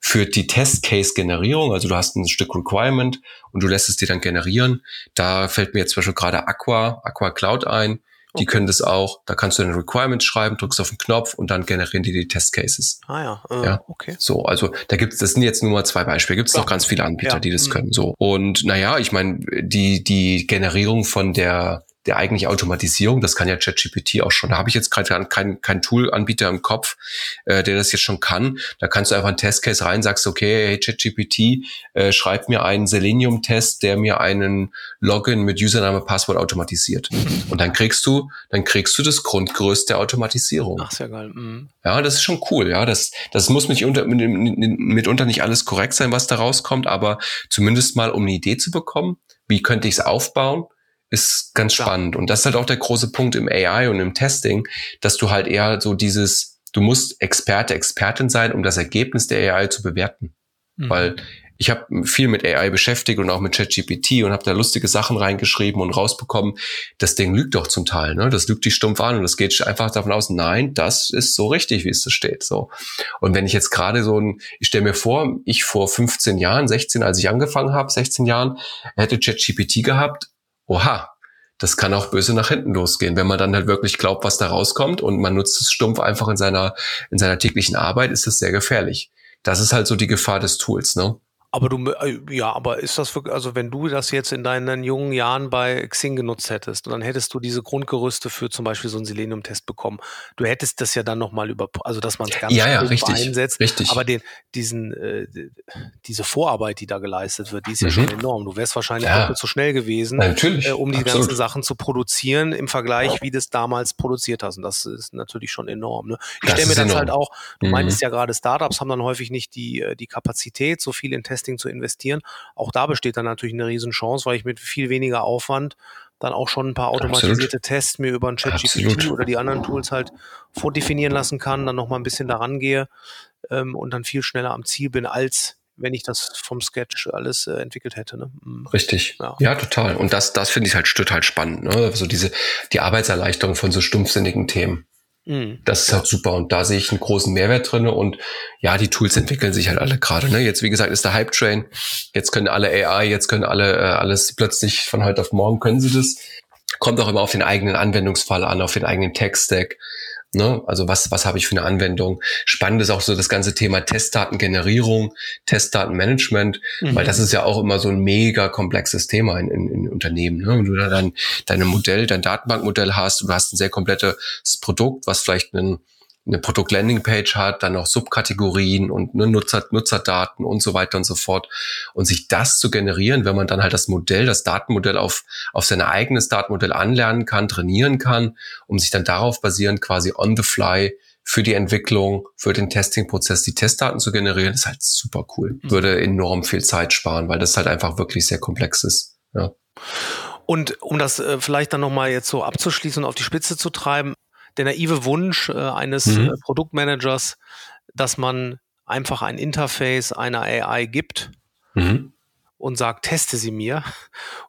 Für die Test-Case-Generierung, also du hast ein Stück Requirement und du lässt es dir dann generieren. Da fällt mir jetzt zum Beispiel gerade Aqua, Aqua Cloud ein. Die okay. können das auch. Da kannst du eine Requirement schreiben, drückst auf den Knopf und dann generieren die die Test Cases. Ah ja, äh, ja. okay. So, also da gibt's, das sind jetzt nur mal zwei Beispiele. Gibt es noch ganz viele Anbieter, ja. die das mhm. können. So und naja, ich meine, die die Generierung von der der eigentliche Automatisierung, das kann ja ChatGPT auch schon. Da habe ich jetzt gerade kein, kein Tool-Anbieter im Kopf, äh, der das jetzt schon kann. Da kannst du einfach einen Testcase rein, sagst, okay, hey ChatGPT, äh, schreib mir einen Selenium-Test, der mir einen Login mit Username, Passwort automatisiert. Und dann kriegst du, dann kriegst du das Grundgerüst der Automatisierung. Ach, sehr geil. Mhm. Ja, das ist schon cool. Ja, das, das muss nicht unter, mitunter nicht alles korrekt sein, was da rauskommt, aber zumindest mal, um eine Idee zu bekommen, wie könnte ich es aufbauen? Ist ganz spannend. Und das ist halt auch der große Punkt im AI und im Testing, dass du halt eher so dieses, du musst Experte, Expertin sein, um das Ergebnis der AI zu bewerten. Mhm. Weil ich habe viel mit AI beschäftigt und auch mit ChatGPT und habe da lustige Sachen reingeschrieben und rausbekommen. Das Ding lügt doch zum Teil, ne? Das lügt dich stumpf an und es geht einfach davon aus, nein, das ist so richtig, wie es da steht. So. Und wenn ich jetzt gerade so ein, ich stelle mir vor, ich vor 15 Jahren, 16, als ich angefangen habe, 16 Jahren, hätte ChatGPT gehabt oha, das kann auch böse nach hinten losgehen, wenn man dann halt wirklich glaubt, was da rauskommt und man nutzt es stumpf einfach in seiner, in seiner täglichen Arbeit, ist das sehr gefährlich. Das ist halt so die Gefahr des Tools, ne? Aber du, äh, ja, aber ist das wirklich, also wenn du das jetzt in deinen jungen Jahren bei Xing genutzt hättest und dann hättest du diese Grundgerüste für zum Beispiel so einen Selenium-Test bekommen, du hättest das ja dann nochmal über, also dass man es ganz ja, ja, richtig, einsetzt. Richtig. Aber den, diesen, äh, diese Vorarbeit, die da geleistet wird, die ist ja mhm. schon enorm. Du wärst wahrscheinlich ja. doppelt so schnell gewesen, natürlich, äh, um die absolut. ganzen Sachen zu produzieren im Vergleich, wie du es damals produziert hast. Und das ist natürlich schon enorm. Ne? Ich stelle mir das enorm. halt auch, du mhm. meintest ja gerade, Startups haben dann häufig nicht die, äh, die Kapazität, so viel in Testing zu investieren. Auch da besteht dann natürlich eine Riesenchance, weil ich mit viel weniger Aufwand dann auch schon ein paar automatisierte Absolut. Tests mir über ein ChatGPT oder die anderen Tools halt vordefinieren lassen kann, dann nochmal ein bisschen daran gehe ähm, und dann viel schneller am Ziel bin, als wenn ich das vom Sketch alles äh, entwickelt hätte. Ne? Mhm. Richtig. Ja. ja. total. Und das, das finde ich halt total spannend. Ne? So diese, die Arbeitserleichterung von so stumpfsinnigen Themen. Mhm. Das ist halt super und da sehe ich einen großen Mehrwert drin und ja, die Tools entwickeln sich halt alle gerade. Ne? Jetzt, wie gesagt, ist der Hype-Train. Jetzt können alle AI, jetzt können alle äh, alles plötzlich von heute auf morgen können sie das. Kommt auch immer auf den eigenen Anwendungsfall an, auf den eigenen Tech-Stack. Ne? Also was, was habe ich für eine Anwendung? Spannend ist auch so das ganze Thema Testdatengenerierung, Testdatenmanagement, mhm. weil das ist ja auch immer so ein mega komplexes Thema in, in, in Unternehmen. Ne? Wenn du da dann deine Modell, dein Datenbankmodell hast, du hast ein sehr komplettes Produkt, was vielleicht einen eine Produkt-Landing-Page hat, dann noch Subkategorien und ne, Nutzer, Nutzerdaten und so weiter und so fort. Und sich das zu generieren, wenn man dann halt das Modell, das Datenmodell auf, auf sein eigenes Datenmodell anlernen kann, trainieren kann, um sich dann darauf basierend quasi on the fly für die Entwicklung, für den Testing-Prozess die Testdaten zu generieren, ist halt super cool. Mhm. Würde enorm viel Zeit sparen, weil das halt einfach wirklich sehr komplex ist. Ja. Und um das äh, vielleicht dann nochmal jetzt so abzuschließen und auf die Spitze zu treiben, der naive Wunsch äh, eines mhm. äh, Produktmanagers, dass man einfach ein Interface einer AI gibt mhm. und sagt, teste sie mir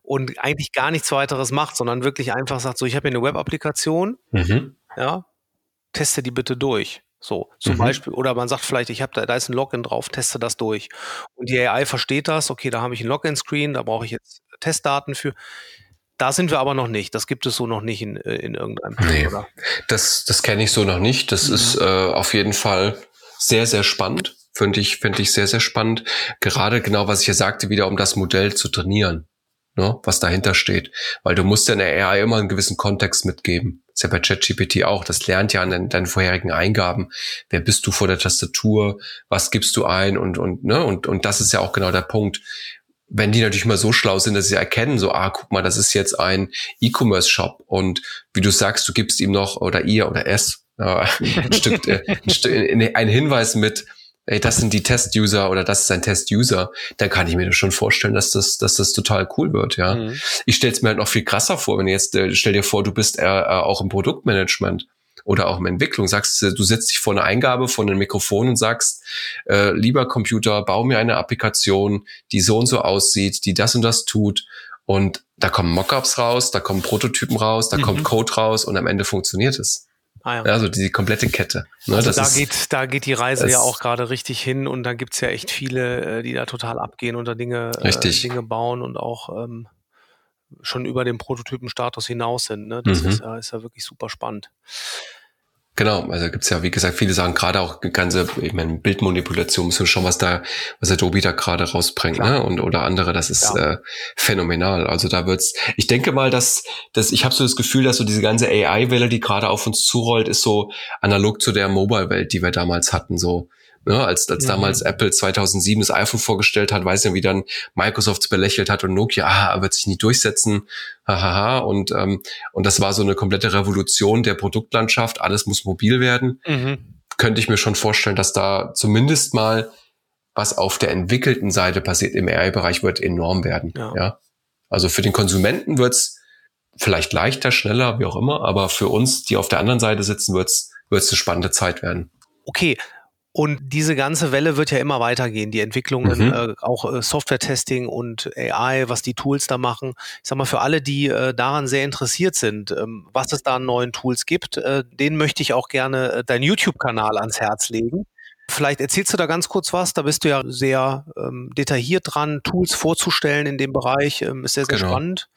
und eigentlich gar nichts weiteres macht, sondern wirklich einfach sagt, so, ich habe hier eine Web-Applikation, mhm. ja, teste die bitte durch. So, zum mhm. Beispiel, oder man sagt vielleicht, ich habe da, da ist ein Login drauf, teste das durch. Und die AI versteht das, okay, da habe ich ein Login-Screen, da brauche ich jetzt Testdaten für. Da sind wir aber noch nicht. Das gibt es so noch nicht in, äh, in irgendeinem nee, oder? Das, das kenne ich so noch nicht. Das mhm. ist äh, auf jeden Fall sehr, sehr spannend. Finde ich, finde ich sehr, sehr spannend. Gerade genau, was ich ja sagte, wieder um das Modell zu trainieren, ne, was dahinter steht. Weil du musst ja in der AI immer einen gewissen Kontext mitgeben. Das ist ja bei ChatGPT auch. Das lernt ja an deinen, deinen vorherigen Eingaben. Wer bist du vor der Tastatur? Was gibst du ein? Und, und, ne, und, und das ist ja auch genau der Punkt wenn die natürlich mal so schlau sind, dass sie erkennen, so, ah, guck mal, das ist jetzt ein E-Commerce-Shop und wie du sagst, du gibst ihm noch oder ihr oder es äh, ein Stück, äh, ein, Stück ein Hinweis mit, ey, das sind die Test-User oder das ist ein Test-User, dann kann ich mir das schon vorstellen, dass das, dass das total cool wird, ja. Mhm. Ich stelle es mir halt noch viel krasser vor, wenn jetzt, äh, stell dir vor, du bist äh, äh auch im Produktmanagement oder auch im Entwicklung sagst, du setzt dich vor eine Eingabe von einem Mikrofon und sagst, äh, lieber Computer, bau mir eine Applikation, die so und so aussieht, die das und das tut. Und da kommen Mockups raus, da kommen Prototypen raus, da mhm. kommt Code raus und am Ende funktioniert es. Ah, ja. Also die komplette Kette. Ne, also da, ist, geht, da geht die Reise ja auch gerade richtig hin und da gibt's ja echt viele, äh, die da total abgehen und da Dinge, äh, Dinge bauen und auch ähm, schon über den Prototypenstatus hinaus sind. Ne? Das mhm. ist, ja, ist ja wirklich super spannend. Genau, also gibt's ja, wie gesagt, viele sagen gerade auch ganze, ich meine, Bildmanipulation ist schon was da, was Adobe da gerade rausbringt, Klar. ne? Und oder andere, das ist ja. äh, phänomenal. Also da wird's, ich denke mal, dass, dass ich habe so das Gefühl, dass so diese ganze AI-Welle, die gerade auf uns zurollt, ist so analog zu der Mobile-Welt, die wir damals hatten. So, Ne, als als mhm. damals Apple 2007 das iPhone vorgestellt hat, weiß ja, wie dann Microsoft belächelt hat und Nokia, ah, wird sich nie durchsetzen, hahaha. Und ähm, und das war so eine komplette Revolution der Produktlandschaft. Alles muss mobil werden. Mhm. Könnte ich mir schon vorstellen, dass da zumindest mal was auf der entwickelten Seite passiert im AI-Bereich wird enorm werden. Ja. ja. Also für den Konsumenten wird's vielleicht leichter, schneller, wie auch immer, aber für uns, die auf der anderen Seite sitzen, wird's wird's eine spannende Zeit werden. Okay, und diese ganze Welle wird ja immer weitergehen. Die Entwicklungen, mhm. äh, auch äh, Software-Testing und AI, was die Tools da machen. Ich sag mal, für alle, die äh, daran sehr interessiert sind, ähm, was es da an neuen Tools gibt, äh, denen möchte ich auch gerne äh, deinen YouTube-Kanal ans Herz legen. Vielleicht erzählst du da ganz kurz was. Da bist du ja sehr ähm, detailliert dran, Tools vorzustellen in dem Bereich. Ähm, ist sehr, sehr genau. spannend.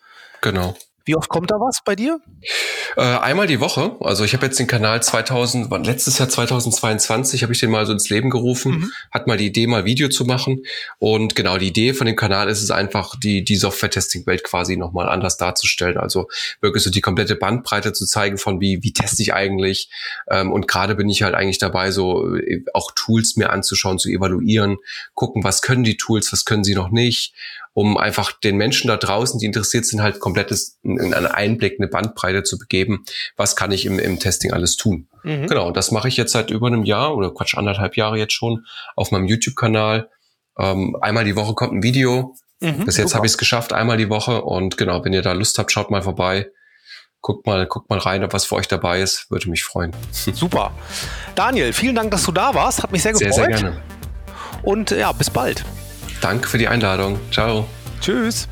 Genau. Wie oft kommt da was bei dir? Äh, einmal die Woche. Also ich habe jetzt den Kanal 2000, letztes Jahr 2022 habe ich den mal so ins Leben gerufen, mhm. hat mal die Idee, mal Video zu machen. Und genau, die Idee von dem Kanal ist es einfach, die, die Software-Testing-Welt quasi nochmal anders darzustellen. Also wirklich so die komplette Bandbreite zu zeigen von wie, wie teste ich eigentlich. Ähm, und gerade bin ich halt eigentlich dabei, so äh, auch Tools mir anzuschauen, zu evaluieren, gucken, was können die Tools, was können sie noch nicht um einfach den Menschen da draußen, die interessiert sind, halt komplettes, in einen Einblick, eine Bandbreite zu begeben. Was kann ich im, im Testing alles tun? Mhm. Genau, und das mache ich jetzt seit über einem Jahr oder Quatsch, anderthalb Jahre jetzt schon auf meinem YouTube-Kanal. Ähm, einmal die Woche kommt ein Video. Mhm, Bis jetzt habe ich es geschafft, einmal die Woche. Und genau, wenn ihr da Lust habt, schaut mal vorbei. Guckt mal, guckt mal rein, ob was für euch dabei ist. Würde mich freuen. Super. Daniel, vielen Dank, dass du da warst. Hat mich sehr gefreut. Sehr, sehr gerne. Und ja, bis bald. Danke für die Einladung. Ciao. Tschüss.